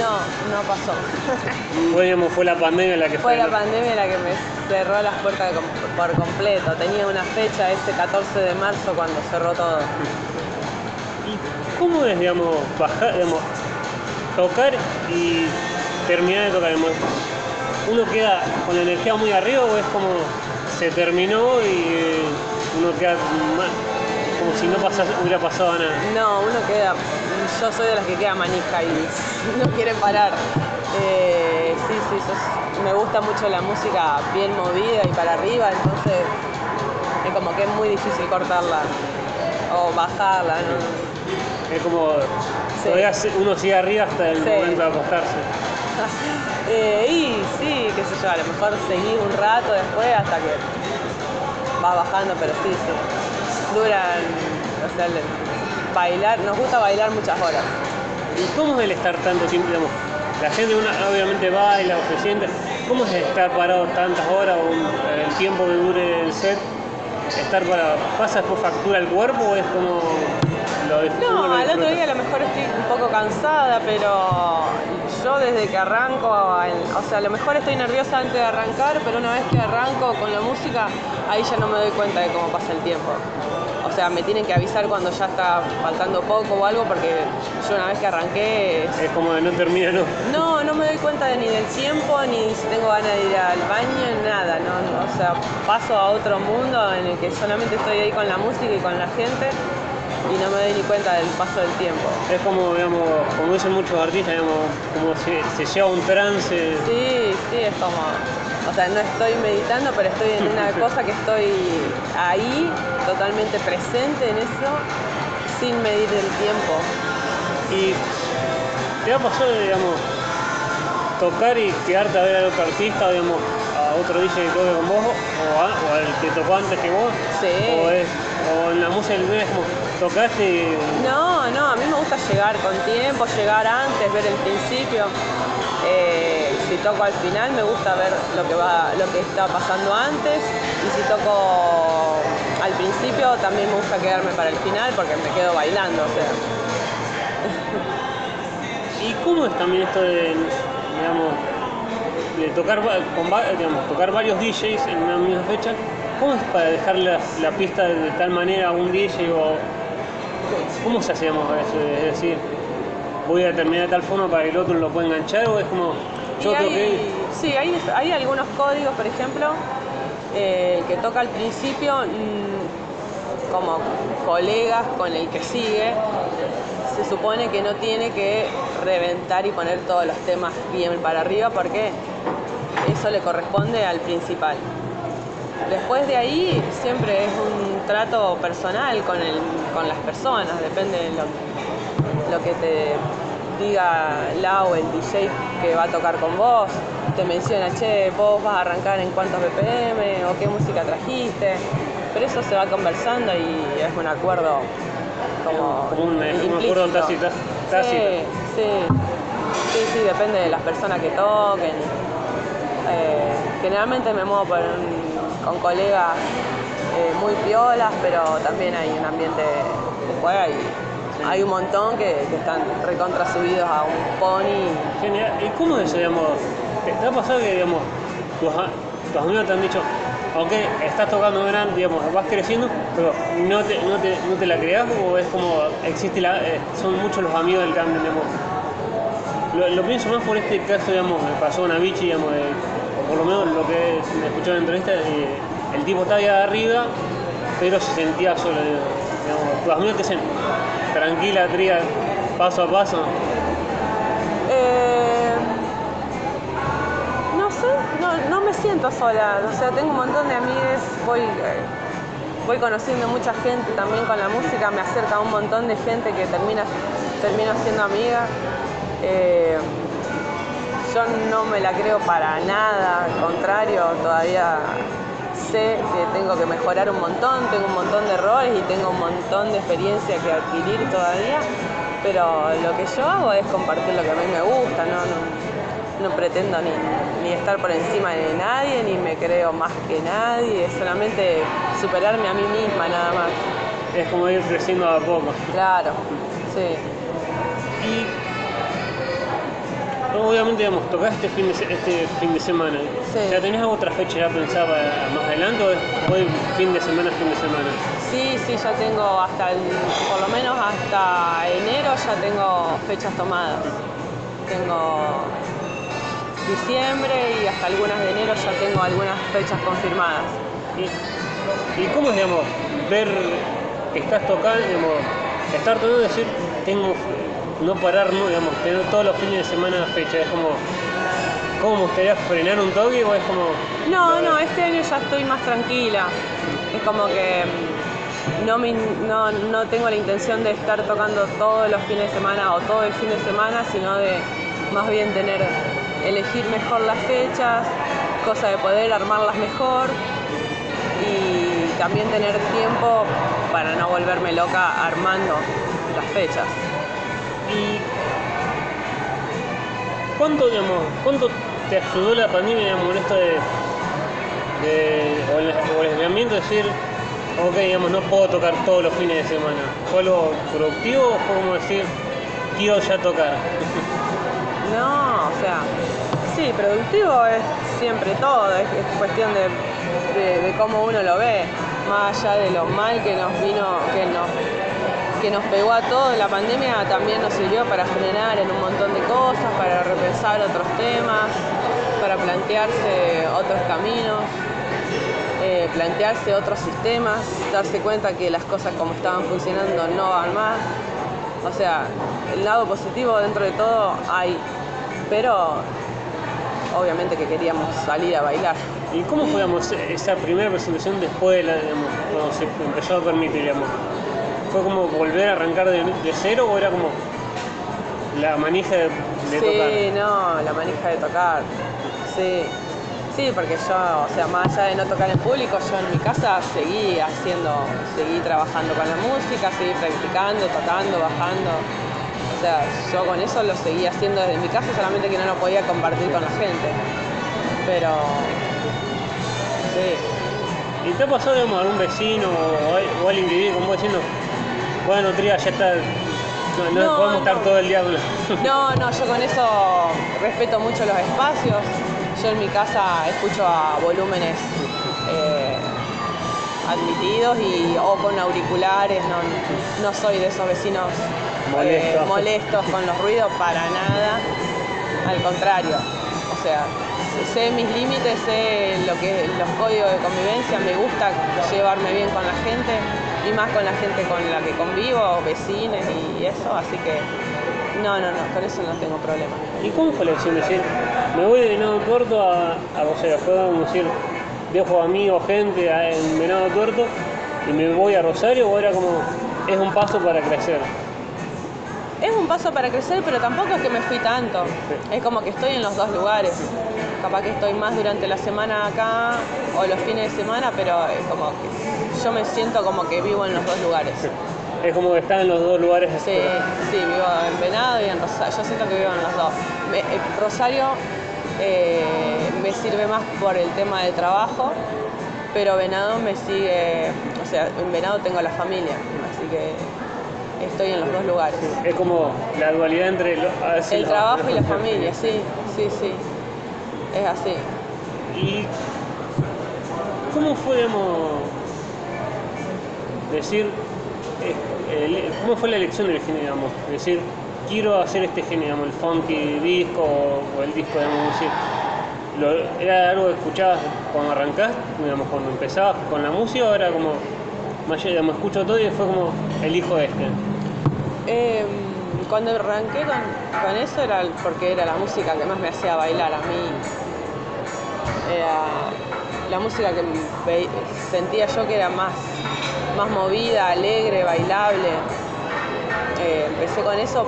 Speaker 2: No, no pasó. [laughs]
Speaker 1: Fue, digamos, fue la pandemia la que
Speaker 2: Fue la
Speaker 1: frenó.
Speaker 2: pandemia la que me cerró las puertas por completo. Tenía una fecha ese 14 de marzo cuando cerró todo.
Speaker 1: ¿Y cómo es, digamos, bajar, digamos, tocar y terminar de tocar? digamos? ¿Uno queda con la energía muy arriba o es como se terminó y uno queda ma- como si no pasase, hubiera pasado nada?
Speaker 2: No, uno queda. Yo soy de las que queda manija y [laughs] no quiere parar. Eh, sí, sí, sos- me gusta mucho la música bien movida y para arriba, entonces es como que es muy difícil cortarla o bajarla. ¿no?
Speaker 1: Es como,
Speaker 2: Sí.
Speaker 1: todavía se- uno sigue arriba hasta el
Speaker 2: Sí.
Speaker 1: momento de acostarse. [laughs]
Speaker 2: Eh, y sí, qué sé yo, a lo mejor seguir un rato después hasta que va bajando, pero sí, sí. Duran, o sea, le- bailar, nos gusta bailar muchas horas.
Speaker 1: ¿Y cómo es el estar tanto tiempo, digamos? La gente una, obviamente baila o se siente. ¿Cómo es estar parado tantas horas o un- el tiempo que dure el set? Estar para ¿Pasa después factura el cuerpo o es como lo
Speaker 2: No,
Speaker 1: lo
Speaker 2: al otro día a lo mejor estoy un poco cansada, pero yo desde que arranco, o sea, a lo mejor estoy nerviosa antes de arrancar, pero una vez que arranco con la música, ahí ya no me doy cuenta de cómo pasa el tiempo. O sea, me tienen que avisar cuando ya está faltando poco o algo, porque yo una vez que arranqué,
Speaker 1: Es como de no termina, ¿no?
Speaker 2: no, no me doy cuenta de ni del tiempo, ni si tengo ganas de ir al baño, nada, no, no, o sea, paso a otro mundo en el que solamente estoy ahí con la música y con la gente y no me doy ni cuenta del paso del tiempo.
Speaker 1: Es como, digamos, como dicen muchos artistas, digamos, como se, se lleva un trance.
Speaker 2: Sí, sí, es como, o sea, no estoy meditando, pero estoy en una [laughs] cosa que estoy ahí, totalmente presente en eso, sin medir el tiempo.
Speaker 1: Y te ha pasado, digamos, tocar y quedarte a ver a otro artista, digamos, a otro DJ que toque con vos, o, a- o al que tocó antes que vos,
Speaker 2: Sí.
Speaker 1: o, es, o en la música del es como tocaste y
Speaker 2: No, no, a mí me gusta llegar con tiempo, llegar antes, ver el principio. Eh, si toco al final me gusta ver lo que va, lo que está pasando antes y si toco al principio también me gusta quedarme para el final porque me quedo bailando, o sea.
Speaker 1: ¿Y cómo es también esto de, digamos, de tocar, con, digamos, tocar varios DJs en una misma fecha? ¿Cómo es para dejar la, pista de tal manera a un DJ o cómo se hace, digamos, eso? Es decir, voy a terminar de tal forma para que el otro lo pueda enganchar o es como
Speaker 2: Y hay, sí, hay, hay algunos códigos, por ejemplo, eh, que toca al principio, mm, como colegas con el que sigue, se supone que no tiene que reventar y poner todos los temas bien para arriba porque eso le corresponde al principal. Después de ahí siempre es un trato personal con, el, con las personas, depende de lo, lo que te diga la o el DJ que va a tocar con vos, te menciona, che, vos vas a arrancar en cuántos BPM o qué música trajiste, pero eso se va conversando y es un acuerdo como,
Speaker 1: Como un- un acuerdo tácito-.
Speaker 2: Sí, sí, sí, sí, depende de las personas que toquen. Eh, generalmente me muevo por un- con colegas eh, muy piolas, pero también hay un ambiente de juega y hay un montón que, están recontra subidos a un pony.
Speaker 1: Genial. ¿Y cómo es eso, digamos? ¿Te, ha pasado que, digamos, tus, amigos te han dicho, ok, estás tocando gran, digamos, vas creciendo, pero no te, no te, no te la creas o es como, existe la, eh, son muchos los amigos del cambio, digamos? Lo, pienso más por este caso, digamos, me pasó una bichi, digamos, o por lo menos lo que me escuché en la entrevista, el tipo estaba allá arriba, pero se sentía solo, digamos, tus amigos te dicen, tranquila, tría, paso a paso.
Speaker 2: Eh, no sé, no, me siento sola, o sea, tengo un montón de amigos, voy, eh, voy conociendo mucha gente también con la música, me acerca un montón de gente que termina, termino siendo amiga. Eh, yo no me la creo para nada, al contrario, todavía sé que tengo que mejorar un montón, tengo un montón de errores y tengo un montón de experiencia que adquirir todavía, pero lo que yo hago es compartir lo que a mí me gusta, no, no, no pretendo ni, ni estar por encima de nadie, ni me creo más que nadie, es solamente superarme a mí misma nada más.
Speaker 1: Es como ir creciendo a poco.
Speaker 2: Claro, sí.
Speaker 1: Y obviamente, digamos, tocás este fin de, se- este fin de semana.
Speaker 2: Sí.
Speaker 1: ¿Ya tenés otra fecha ya pensada para más adelante o es hoy fin de semana, fin de semana?
Speaker 2: Sí, sí, ya tengo hasta el, por lo menos hasta enero ya tengo fechas tomadas. Tengo diciembre y hasta algunas de enero ya tengo algunas fechas confirmadas.
Speaker 1: ¿Y, y cómo es, digamos, ver que estás tocando, digamos, estar tocando y decir, tengo, no parar, no, digamos, tener todos los fines de semana fecha? Es como, ¿cómo me gustaría frenar un toque o es como...
Speaker 2: No, no, este año ya estoy más tranquila. Es como que mm, no, me no, no tengo la intención de estar tocando todos los fines de semana o todo el fin de semana, sino de más bien tener elegir mejor las fechas, cosa de poder armarlas mejor y también tener tiempo para no volverme loca armando las fechas.
Speaker 1: ¿Y cuánto, digamos, cuánto te ayudó la pandemia, digamos, en esto de, de o el, o decir, ok, digamos, no puedo tocar todos los fines de semana? ¿Fue algo productivo o fue como decir, quiero ya tocar? [laughs]
Speaker 2: No, o sea, sí, productivo es siempre todo, es, es cuestión de, de- de cómo uno lo ve, más allá de lo mal que nos vino, que nos, que nos pegó a todos, la pandemia también nos sirvió para frenar en un montón de cosas, para repensar otros temas, para plantearse otros caminos, eh, plantearse otros sistemas, darse cuenta que las cosas como estaban funcionando no van más. O sea, el lado positivo dentro de todo hay, pero obviamente que queríamos salir a bailar.
Speaker 1: ¿Y cómo fue digamos, esa primera presentación después de la, digamos, cuando empezó a permitir? Digamos? ¿Fue como volver a arrancar de, de cero o era como la manija de, de
Speaker 2: sí,
Speaker 1: tocar?
Speaker 2: no, la manija de tocar. Sí. Sí, porque yo, o sea, más allá de no tocar en público, yo en mi casa seguí haciendo, seguí trabajando con la música, seguí practicando, tocando, bajando. O sea, yo con eso lo seguí haciendo desde mi casa, solamente que no lo podía compartir con la gente. Pero sí.
Speaker 1: ¿Y te ha pasado digamos, algún vecino o, o alguien que vive con vos diciendo, bueno, Tría, ya está, no, no
Speaker 2: No,
Speaker 1: podemos estar todo el día con la-".
Speaker 2: No, no, yo con eso respeto mucho los espacios. Yo en mi casa escucho a volúmenes eh, admitidos y o con auriculares, no, no soy de esos vecinos eh,
Speaker 1: Molestos.
Speaker 2: molestos con los ruidos para nada, al contrario. O sea, sé mis límites, sé lo que los códigos de convivencia, me gusta llevarme bien con la gente y más con la gente con la que convivo, vecinos y eso, así que no, no, no, con eso no tengo problema.
Speaker 1: ¿Y cómo fue la decisión de decir, me voy de Venado Tuerto a, a Rosario? ¿Fue como decir, dejo amigos, gente a- en Venado Tuerto y me voy a Rosario o era como, es un paso para crecer?
Speaker 2: Es un paso para crecer, pero tampoco es que me fui tanto. Es como que estoy en los dos lugares. Capaz que estoy más durante la semana acá o los fines de semana, pero es como que yo me siento como que vivo en los dos lugares.
Speaker 1: Es como que están en los dos lugares.
Speaker 2: Sí, sí, vivo en Venado y en Rosario. Yo siento que vivo en los dos. Me- eh, Rosario eh, me sirve más por el tema de trabajo, pero Venado me sigue, o sea, en Venado tengo la familia, así que estoy en los dos lugares.
Speaker 1: Es como la dualidad entre lo-
Speaker 2: El trabajo y la familia, sí, sí, sí. Es así.
Speaker 1: ¿Y cómo fue, digamos, decir, eh, cómo fue la elección del género, digamos? Decir, quiero hacer este género, digamos, el funky disco o, el disco, decir, lo- ¿era algo que escuchabas cuando arrancaste, digamos, cuando empezabas con la música o era como, digamos, escucho todo y fue como, elijo este?
Speaker 2: Eh, cuando arranqué con, con eso era porque era la música que más me hacía bailar a mí. La música que sentía yo que era más, más movida, alegre, bailable. Eh, empecé con eso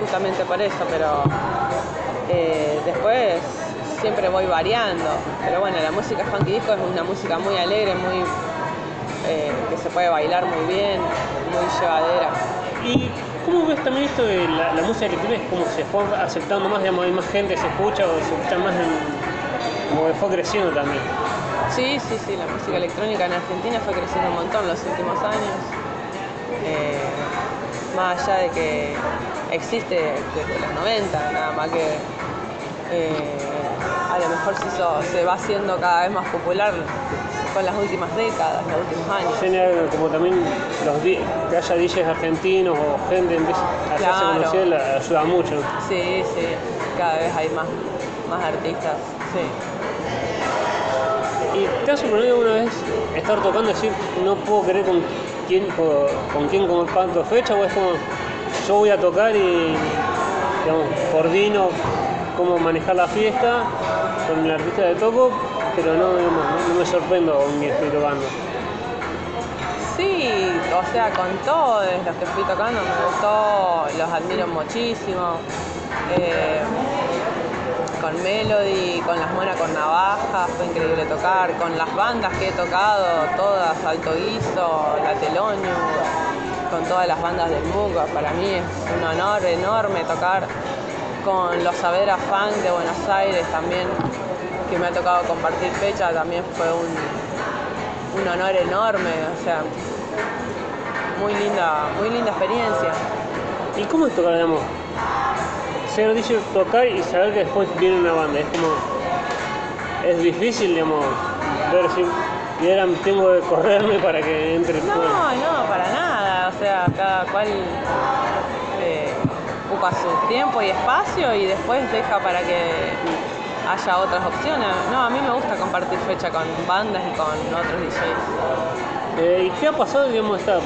Speaker 2: justamente por eso, pero eh, después siempre voy variando. Pero bueno, la música funky disco es una música muy alegre, muy eh, que se puede bailar muy bien, muy llevadera.
Speaker 1: ¿Y cómo ves también esto de la, música electrónica? Es como se fue aceptando más, digamos, hay más gente que se escucha o se escucha más, en- como que fue creciendo también.
Speaker 2: Sí, sí, sí, la música electrónica en Argentina fue creciendo un montón los últimos años. Eh, más allá de que existe desde los 90, nada más que eh, a lo mejor se, hizo- se va haciendo cada vez más popular con las últimas décadas, los últimos años.
Speaker 1: Como también los que haya DJs argentinos o gente empieza a hacerse
Speaker 2: Claro.
Speaker 1: conocida ayuda mucho.
Speaker 2: Sí, sí, cada vez hay más, más artistas. Sí.
Speaker 1: ¿Y te ha sorprendido alguna vez estar tocando y decir, no puedo creer con quién, con, quién comparto fecha? ¿O es como, yo voy a tocar y, digamos, coordino cómo manejar la fiesta con el artista de toco, pero no, no, me sorprendo con quien estoy tocando?
Speaker 2: Sí, o sea, con todos los que fui tocando me gustó, los admiro muchísimo. Eh, con Melody, con las Mona con Navaja, fue increíble tocar, con las bandas que he tocado, todas, Alto Guiso, La Telonio, con todas las bandas del MUC, para mí es un honor enorme tocar con los Savera Funk de Buenos Aires también, que me ha tocado compartir fecha, también fue un, un honor enorme, o sea, muy linda, muy linda experiencia.
Speaker 1: ¿Y cómo es tocar? Ser DJ, tocar y saber que después viene una banda. Es como. Es difícil, digamos, ver si. Y ahora tengo que correrme para que entre.
Speaker 2: No, no, para nada. O sea, cada cual eh, ocupa su tiempo y espacio y después deja para que haya otras opciones. No, a mí me gusta compartir fecha con bandas y con otros DJs.
Speaker 1: Eh, ¿Y qué ha pasado, digamos, esta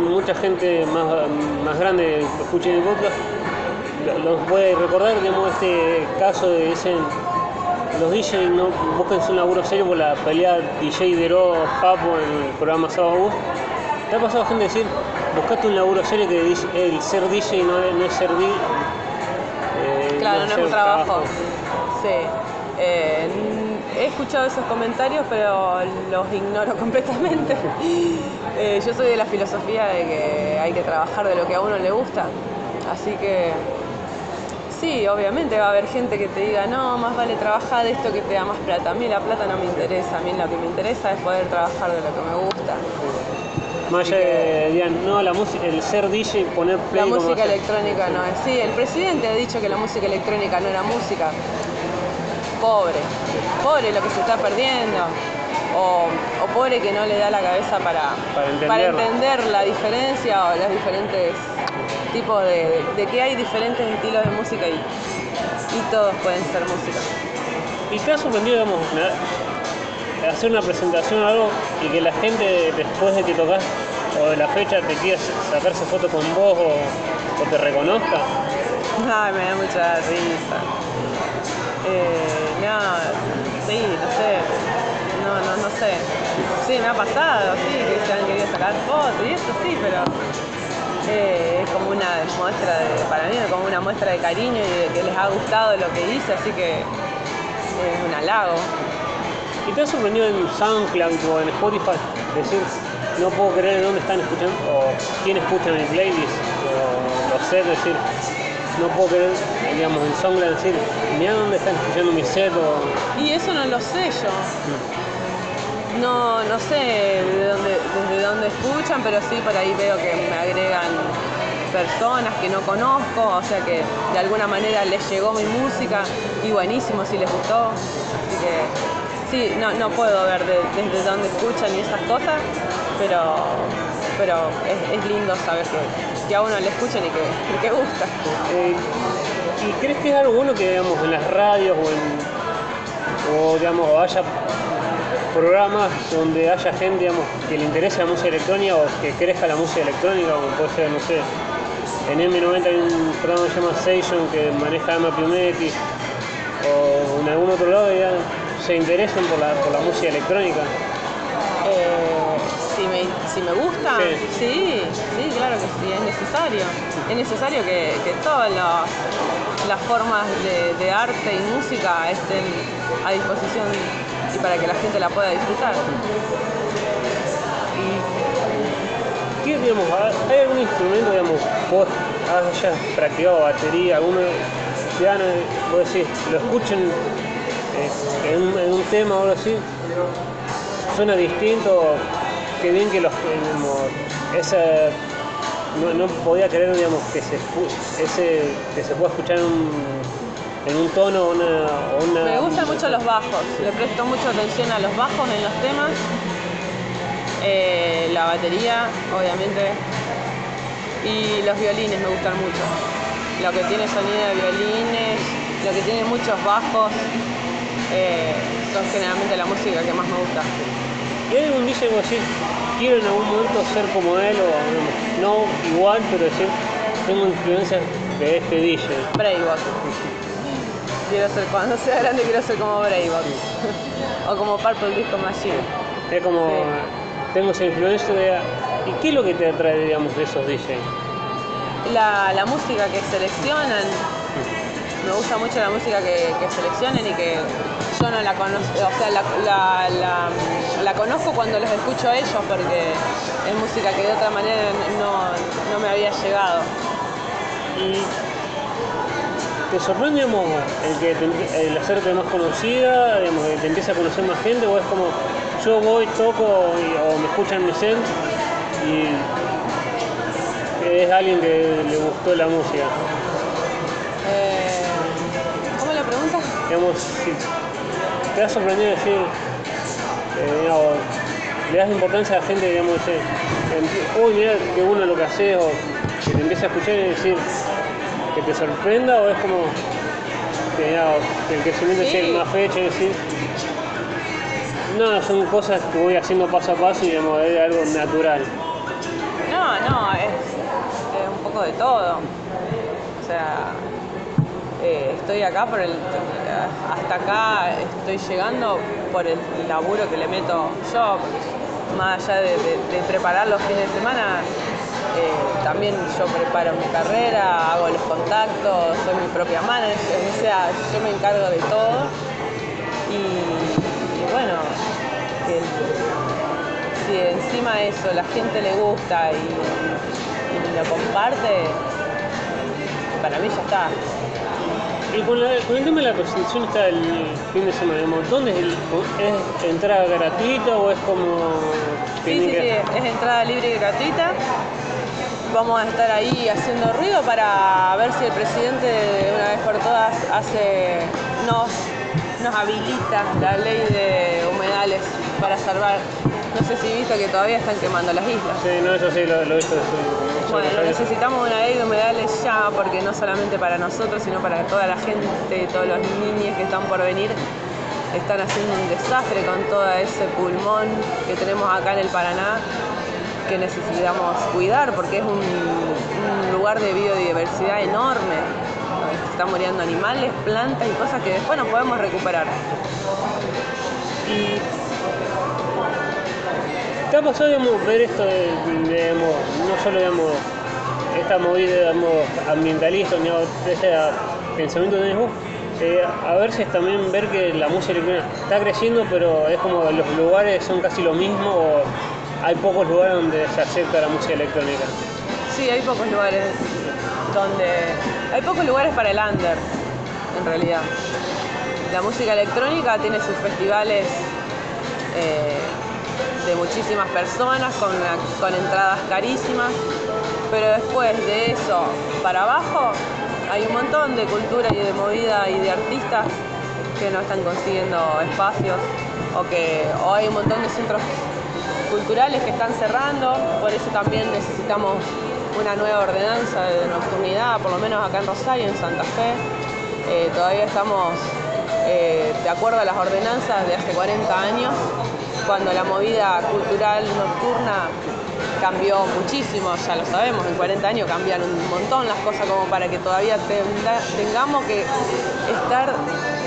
Speaker 1: mucha gente más, más grande que escuche el podcast los puede recordar, digamos, este caso de ese, los DJ no buscan un laburo serio por la pelea DJ Dero Papo en el programa Sábado Bus. ¿Te ha pasado gente decir, buscate un laburo serio que el ser DJ no es, no es ser DJ? eh,
Speaker 2: Claro, no es un trabajo. Sí. Eh, he escuchado esos comentarios, pero los ignoro [laughs] completamente. Eh, yo soy de la filosofía de que hay que trabajar de lo que a uno le gusta. Así que sí, obviamente va a haber gente que te diga, no, más vale trabajar de esto que te da más plata. A mí la plata no me interesa, a mí lo que me interesa es poder trabajar de lo que me gusta.
Speaker 1: De, digan, no, la música, el ser DJ, poner play
Speaker 2: La música electrónica no es. Sí, el presidente ha dicho que la música electrónica no era música. Pobre. Pobre lo que se está perdiendo. O, o pobre que no le da la cabeza para,
Speaker 1: Para
Speaker 2: entender la diferencia o los diferentes tipos de, de que hay diferentes estilos de música y, y todos pueden ser música.
Speaker 1: ¿Y te ha sorprendido, digamos, hacer una presentación o algo y que la gente después de que tocas o de la fecha te quiera sacarse fotos con vos o, o te reconozca?
Speaker 2: Ay, me da mucha risa. Eh, no, sí, no sé. No, no, no sé. Sí, me ha pasado, sí, que se han querido sacar fotos y eso sí, pero eh, es como una muestra de, para mí es como una muestra de cariño y de que les ha gustado lo que hice, así que es un halago.
Speaker 1: ¿Y te ha sorprendido en SoundCloud o en Spotify decir, no puedo creer dónde están escuchando o quién escucha mi playlist o los sets, decir, no puedo creer, digamos, en SoundCloud decir, mira dónde están escuchando mi set o...
Speaker 2: Y eso no lo sé yo. No, no sé de dónde, desde dónde escuchan, pero sí por ahí veo que me agregan personas que no conozco, o sea que de alguna manera les llegó mi música y buenísimo si les gustó. Así que sí, no, no puedo ver de- desde dónde escuchan y esas cosas, pero, pero es, lindo saber que, a uno le escuchan y que, gusta.
Speaker 1: Eh, ¿Y crees que es algo bueno que digamos en las radios o en o digamos o haya programas donde haya gente que le interese la música electrónica o que crezca la música electrónica, como puede ser, no sé, en M90 hay un programa que se llama Station que maneja Ama o en algún otro lado ya se interesen por la, por la música electrónica.
Speaker 2: Eh, si, me, gusta,
Speaker 1: Sí.
Speaker 2: sí. sí, claro que sí, es necesario. Es necesario que, que todas las, las formas de, de arte y música estén a disposición y para que la gente la pueda disfrutar.
Speaker 1: ¿Qué, digamos, ¿Hay algún instrumento, digamos, vos hayas practicado batería, alguno piano, vos decís, lo escuchen eh, en, un, en un tema o algo así, suena distinto, qué bien que los, digamos, esa, no, no podía creer, digamos, que se, ese, que se pueda escuchar en un, en un tono o una, una...
Speaker 2: Me gustan mucho los bajos, le presto mucha atención a los bajos en los temas, eh, la batería, obviamente, y los violines me gustan mucho. Lo que tiene sonido de violines, lo que tiene muchos bajos, eh, son generalmente la música que más me gusta.
Speaker 1: ¿Y hay algún DJ que vos decís, quiero en algún momento ser como él o no igual, pero decir, tengo influencias de este DJ?
Speaker 2: Braybot. Quiero ser, cuando sea grande quiero ser como Braybot. [laughs] o como Purple Disco Machine.
Speaker 1: Es como,
Speaker 2: Sí.
Speaker 1: tengo esa influencia de... ¿Y qué es lo que te atrae, digamos, de esos DJs?
Speaker 2: La, la música que seleccionan me gusta mucho la música que, que seleccionen y que yo no la conozco, o sea, la, la- la- la conozco cuando los escucho a ellos porque es música que de otra manera no, no me había llegado.
Speaker 1: Y te sorprende digamos, el que te- el hacerte más conocida, digamos, que te empieza a conocer más gente, o es como yo voy, toco y- o me escuchan en mi set y es alguien que le gustó la música.
Speaker 2: Eh, ¿Cómo la pregunta?
Speaker 1: Digamos, si te ha sorprendido decir, eh, digamos, le das importancia a la gente, digamos, em- uy, mira qué bueno lo que haces, o que te empieza a escuchar y decir que te sorprenda, o es como que, digamos, que el crecimiento
Speaker 2: Sí.
Speaker 1: sea más fecha y decir, no, son cosas que voy haciendo paso a paso y digamos, es algo natural.
Speaker 2: No, no, es, es un poco de todo. O sea, eh, estoy acá por el. Hasta acá estoy llegando por el laburo que le meto yo. Más allá de, preparar los fines de semana, eh, también yo preparo mi carrera, hago los contactos, soy mi propia manager, o sea, yo me encargo de todo. Y, bueno, si encima eso la gente le gusta y lo comparte, para mí ya está.
Speaker 1: Y con, la- con el tema de la presentación está el fin de semana, digamos, ¿dónde es, el, es entrada gratuita o es como...
Speaker 2: Sí, sí, sí, es entrada libre y gratuita. Vamos a estar ahí haciendo ruido para ver si el presidente de una vez por todas hace, nos, nos habilita la ley de humedales para salvar. No sé si viste que todavía están quemando las islas.
Speaker 1: Sí, no, eso sí lo, lo he visto. sí,
Speaker 2: Bueno, necesitamos una ley de humedales ya, porque no solamente para nosotros, sino para toda la gente, todos los niños que están por venir, están haciendo un desastre con todo ese pulmón que tenemos acá en el Paraná, que necesitamos cuidar, porque es un, un lugar de biodiversidad enorme, se están muriendo animales, plantas y cosas que después no podemos recuperar.
Speaker 1: Y ¿Te ha pasado digamos, ver esto de, no solo digamos, esta movida digamos, ambientalista, digamos, este pensamiento que tenés eh, a veces también ver que la música electrónica está creciendo, pero es como los lugares son casi lo mismo o hay pocos lugares donde se acepta la música electrónica.
Speaker 2: Sí, hay pocos lugares donde. Hay pocos lugares para el under, en realidad. La música electrónica tiene sus festivales eh, de muchísimas personas con, con entradas carísimas, pero después de eso para abajo hay un montón de cultura y de movida y de artistas que no están consiguiendo espacios o que o hay un montón de centros culturales que están cerrando, por eso también necesitamos una nueva ordenanza de nocturnidad, por lo menos acá en Rosario, en Santa Fe. Eh, todavía estamos eh, de acuerdo a las ordenanzas de hace 40 años, cuando la movida cultural nocturna cambió muchísimo, ya lo sabemos, en 40 años cambian un montón las cosas como para que todavía tenga- tengamos que estar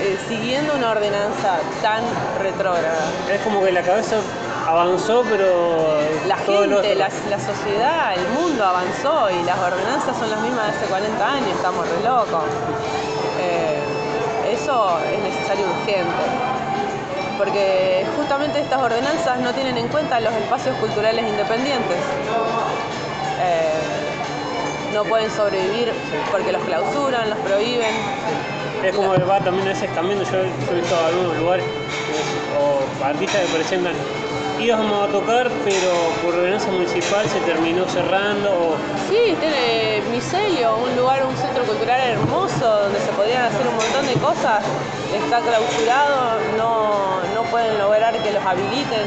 Speaker 2: eh, siguiendo una ordenanza tan retrógrada.
Speaker 1: Es como que la cabeza avanzó, pero
Speaker 2: La gente, la sociedad, el mundo avanzó y las ordenanzas son las mismas de hace 40 años, estamos re locos. Eh, eso es necesario urgente, porque justamente estas ordenanzas no tienen en cuenta los espacios culturales independientes. Eh, no pueden sobrevivir porque los clausuran, los prohíben.
Speaker 1: Es como que va también a veces cambiando. Yo he visto algunos lugares o artistas que presentan íbamos a tocar, pero por ordenanza municipal se terminó cerrando. O,
Speaker 2: Sí, tiene Micelio, un lugar, un centro cultural hermoso donde se podrían hacer un montón de cosas. Está clausurado, no, no pueden lograr que los habiliten.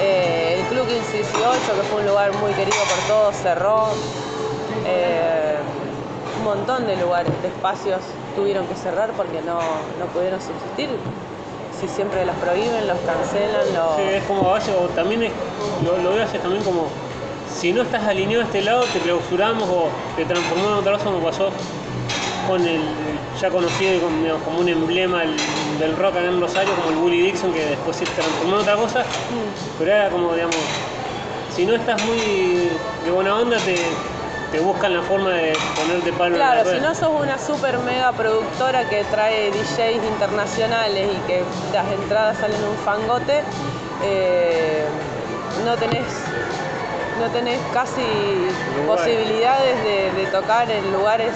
Speaker 2: Eh, el Club 1518, que fue un lugar muy querido por todos, cerró. Eh, un montón de lugares, de espacios tuvieron que cerrar porque no, no pudieron subsistir. Si siempre los prohíben, los cancelan, los...
Speaker 1: sí, es como base, o también es, lo, lo veces también como si no estás alineado a este lado, te clausuramos o te transformamos en otra cosa, como pasó con el ya conocido y como, digamos, como un emblema del, del rock acá en Rosario, como el Willie Dixon, que después se transformó en otra cosa,
Speaker 2: Mm.
Speaker 1: pero era como, digamos, si no estás muy de buena onda, te, te buscan la forma de ponerte palo en la
Speaker 2: Claro, si no sos una super mega productora que trae DJs internacionales y que las entradas salen un fangote, eh, no tenés no tenés casi posibilidades de, de tocar en lugares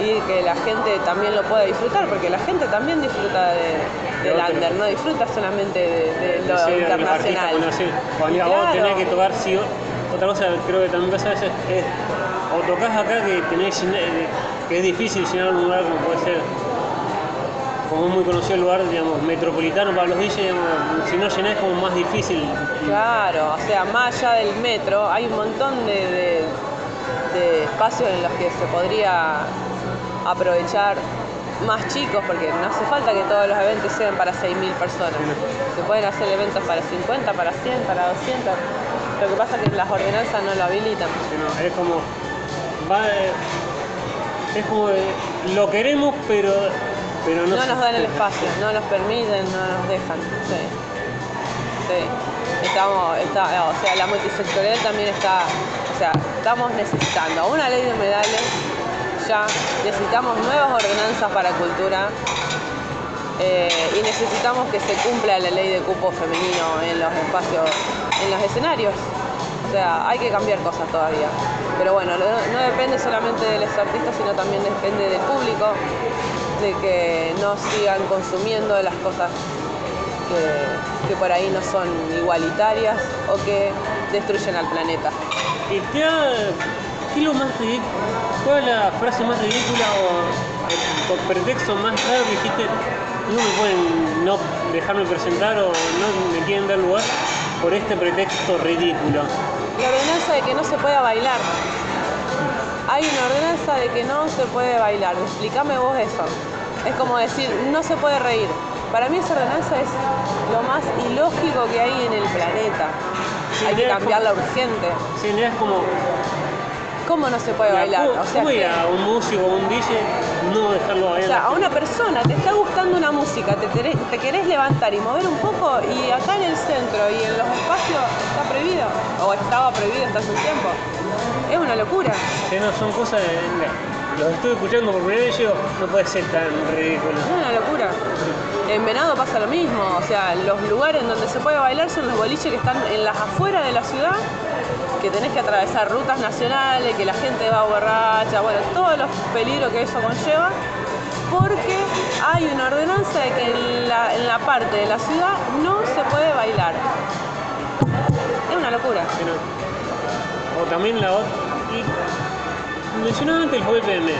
Speaker 2: y que la gente también lo pueda disfrutar, porque la gente también disfruta de, del under, no disfruta solamente de, de lo
Speaker 1: Sí, artistas,
Speaker 2: internacional.
Speaker 1: Cuando, sí, cuando vos tenés que tocar, sí, otra cosa creo que también pasa veces es, o tocas acá que tenés eh, que es difícil llenar un lugar como puede ser, como es muy conocido el lugar, digamos, metropolitano para los DJs, si no llenás es como más difícil.
Speaker 2: Claro, o sea, más allá del metro, hay un montón de, de- de espacios en los que se podría aprovechar más chicos, porque no hace falta que todos los eventos sean para 6.000 personas. Se pueden hacer eventos para 50, para 100, para 200. Lo que pasa es que las ordenanzas no lo habilitan.
Speaker 1: es como, va, eh, es como, eh, lo queremos, pero, pero no,
Speaker 2: No nos dan el espacio, no nos permiten, no nos dejan. Sí. Sí. Estamos, está, o sea, la multisectorial también está, o sea, estamos necesitando una ley de humedales, ya necesitamos nuevas ordenanzas para cultura eh, y necesitamos que se cumpla la ley de cupo femenino en los espacios, en los escenarios. O sea, hay que cambiar cosas todavía. Pero bueno, no, depende solamente de los artistas, sino también depende del público, de que no sigan consumiendo las cosas que, por ahí no son igualitarias o que destruyen al planeta.
Speaker 1: ¿Y te ha, qué lo más ridículo? ¿Cuál es la frase más ridícula o el pretexto más raro que dijiste? No me pueden no dejarme presentar o no me quieren dar lugar por este pretexto ridículo.
Speaker 2: La ordenanza de que no se pueda bailar. Hay una ordenanza de que no se puede bailar. Explícame vos eso. Es como decir, no se puede reír. Para mí esa ordenanza es lo más ilógico que hay en el planeta.
Speaker 1: Sí,
Speaker 2: hay que cambiarla urgente.
Speaker 1: Sí, no es como
Speaker 2: ¿Cómo no se puede
Speaker 1: la-
Speaker 2: bailar?
Speaker 1: ¿cómo-
Speaker 2: O sea,
Speaker 1: cómo ir
Speaker 2: que-
Speaker 1: a un músico o un DJ no dejarlo
Speaker 2: o
Speaker 1: bailar?
Speaker 2: sea, a una persona te está gustando una música, te, te querés levantar y mover un poco y acá en el centro y en los espacios está prohibido o estaba prohibido hasta hace un tiempo. Es una locura.
Speaker 1: Sí, no, son cosas de- los estoy escuchando por primera vez y digo, no puede ser tan ridículo.
Speaker 2: Es una locura. En Venado pasa lo mismo, o sea, los lugares donde se puede bailar son los boliches que están en las afueras de la ciudad, que tenés que atravesar rutas nacionales, que la gente va borracha, bueno, todos los peligros que eso conlleva, porque hay una ordenanza de que en la, en la parte de la ciudad no se puede bailar. Es una locura.
Speaker 1: O también la otra. Mencionaba antes el BPM.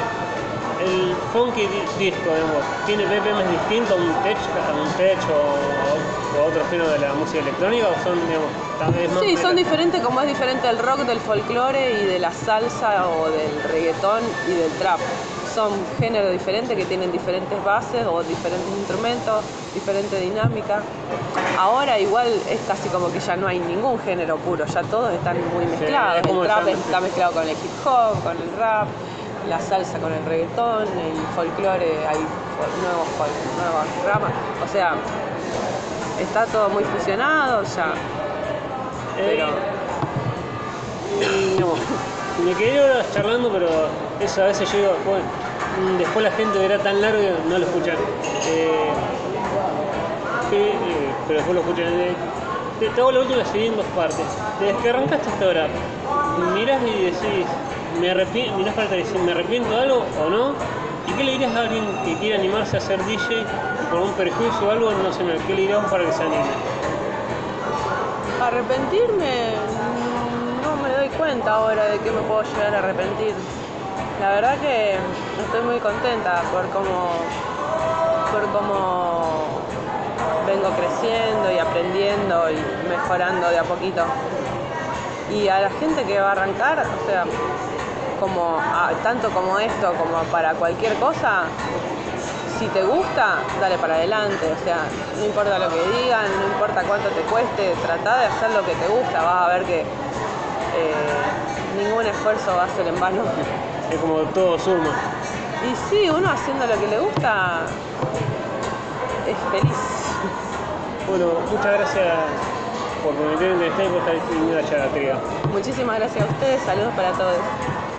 Speaker 1: El funky di- disco, digamos, tiene BPM distinto a un tech, a un tech o, a otro género de la música electrónica o son, digamos, tal vez más
Speaker 2: Sí, son diferentes como es diferente el rock del folclore y de la salsa o del reggaetón y del trap. Son géneros diferentes que tienen diferentes bases o diferentes instrumentos, diferente dinámica. Ahora igual es casi como que ya no hay ningún género puro, ya todos están muy mezclados.
Speaker 1: es
Speaker 2: el trap está mezclado con el hip hop, con el rap, la salsa con el reggaetón, el folclore hay nuevos, nuevas ramas. O sea, está todo muy fusionado ya. Pero
Speaker 1: Y, digamos, me quedé horas charlando, pero eso a veces yo digo, bueno, después la gente verá tan largo y no lo escuchan. Eh, eh, pero después lo escuchan. Eh, te, te hago la última serie en dos partes. Desde que arrancaste hasta ahora, mirás y decís, me arrepiento, ¿me arrepiento de algo o no? ¿Y qué le dirías a alguien que quiere animarse a ser DJ por un perjuicio o algo? No sé, ¿qué le dirías para que se anime?
Speaker 2: Arrepentirme, no me doy cuenta ahora de que me puedo llegar a arrepentir. La verdad que estoy muy contenta por cómo, por cómo vengo creciendo y aprendiendo y mejorando de a poquito. Y a la gente que va a arrancar, o sea, como a- tanto como esto, como para cualquier cosa, si te gusta, dale para adelante. O sea, no importa lo que digan, no importa cuánto te cueste, trata de hacer lo que te gusta. Vas a ver que eh, ningún esfuerzo va a ser en vano.
Speaker 1: Es como todo suma.
Speaker 2: Y sí, uno haciendo lo que le gusta es feliz.
Speaker 1: Bueno, muchas gracias por permitirme estar y por estar viniendo a la charla, querida.
Speaker 2: Muchísimas gracias a ustedes, saludos para todos.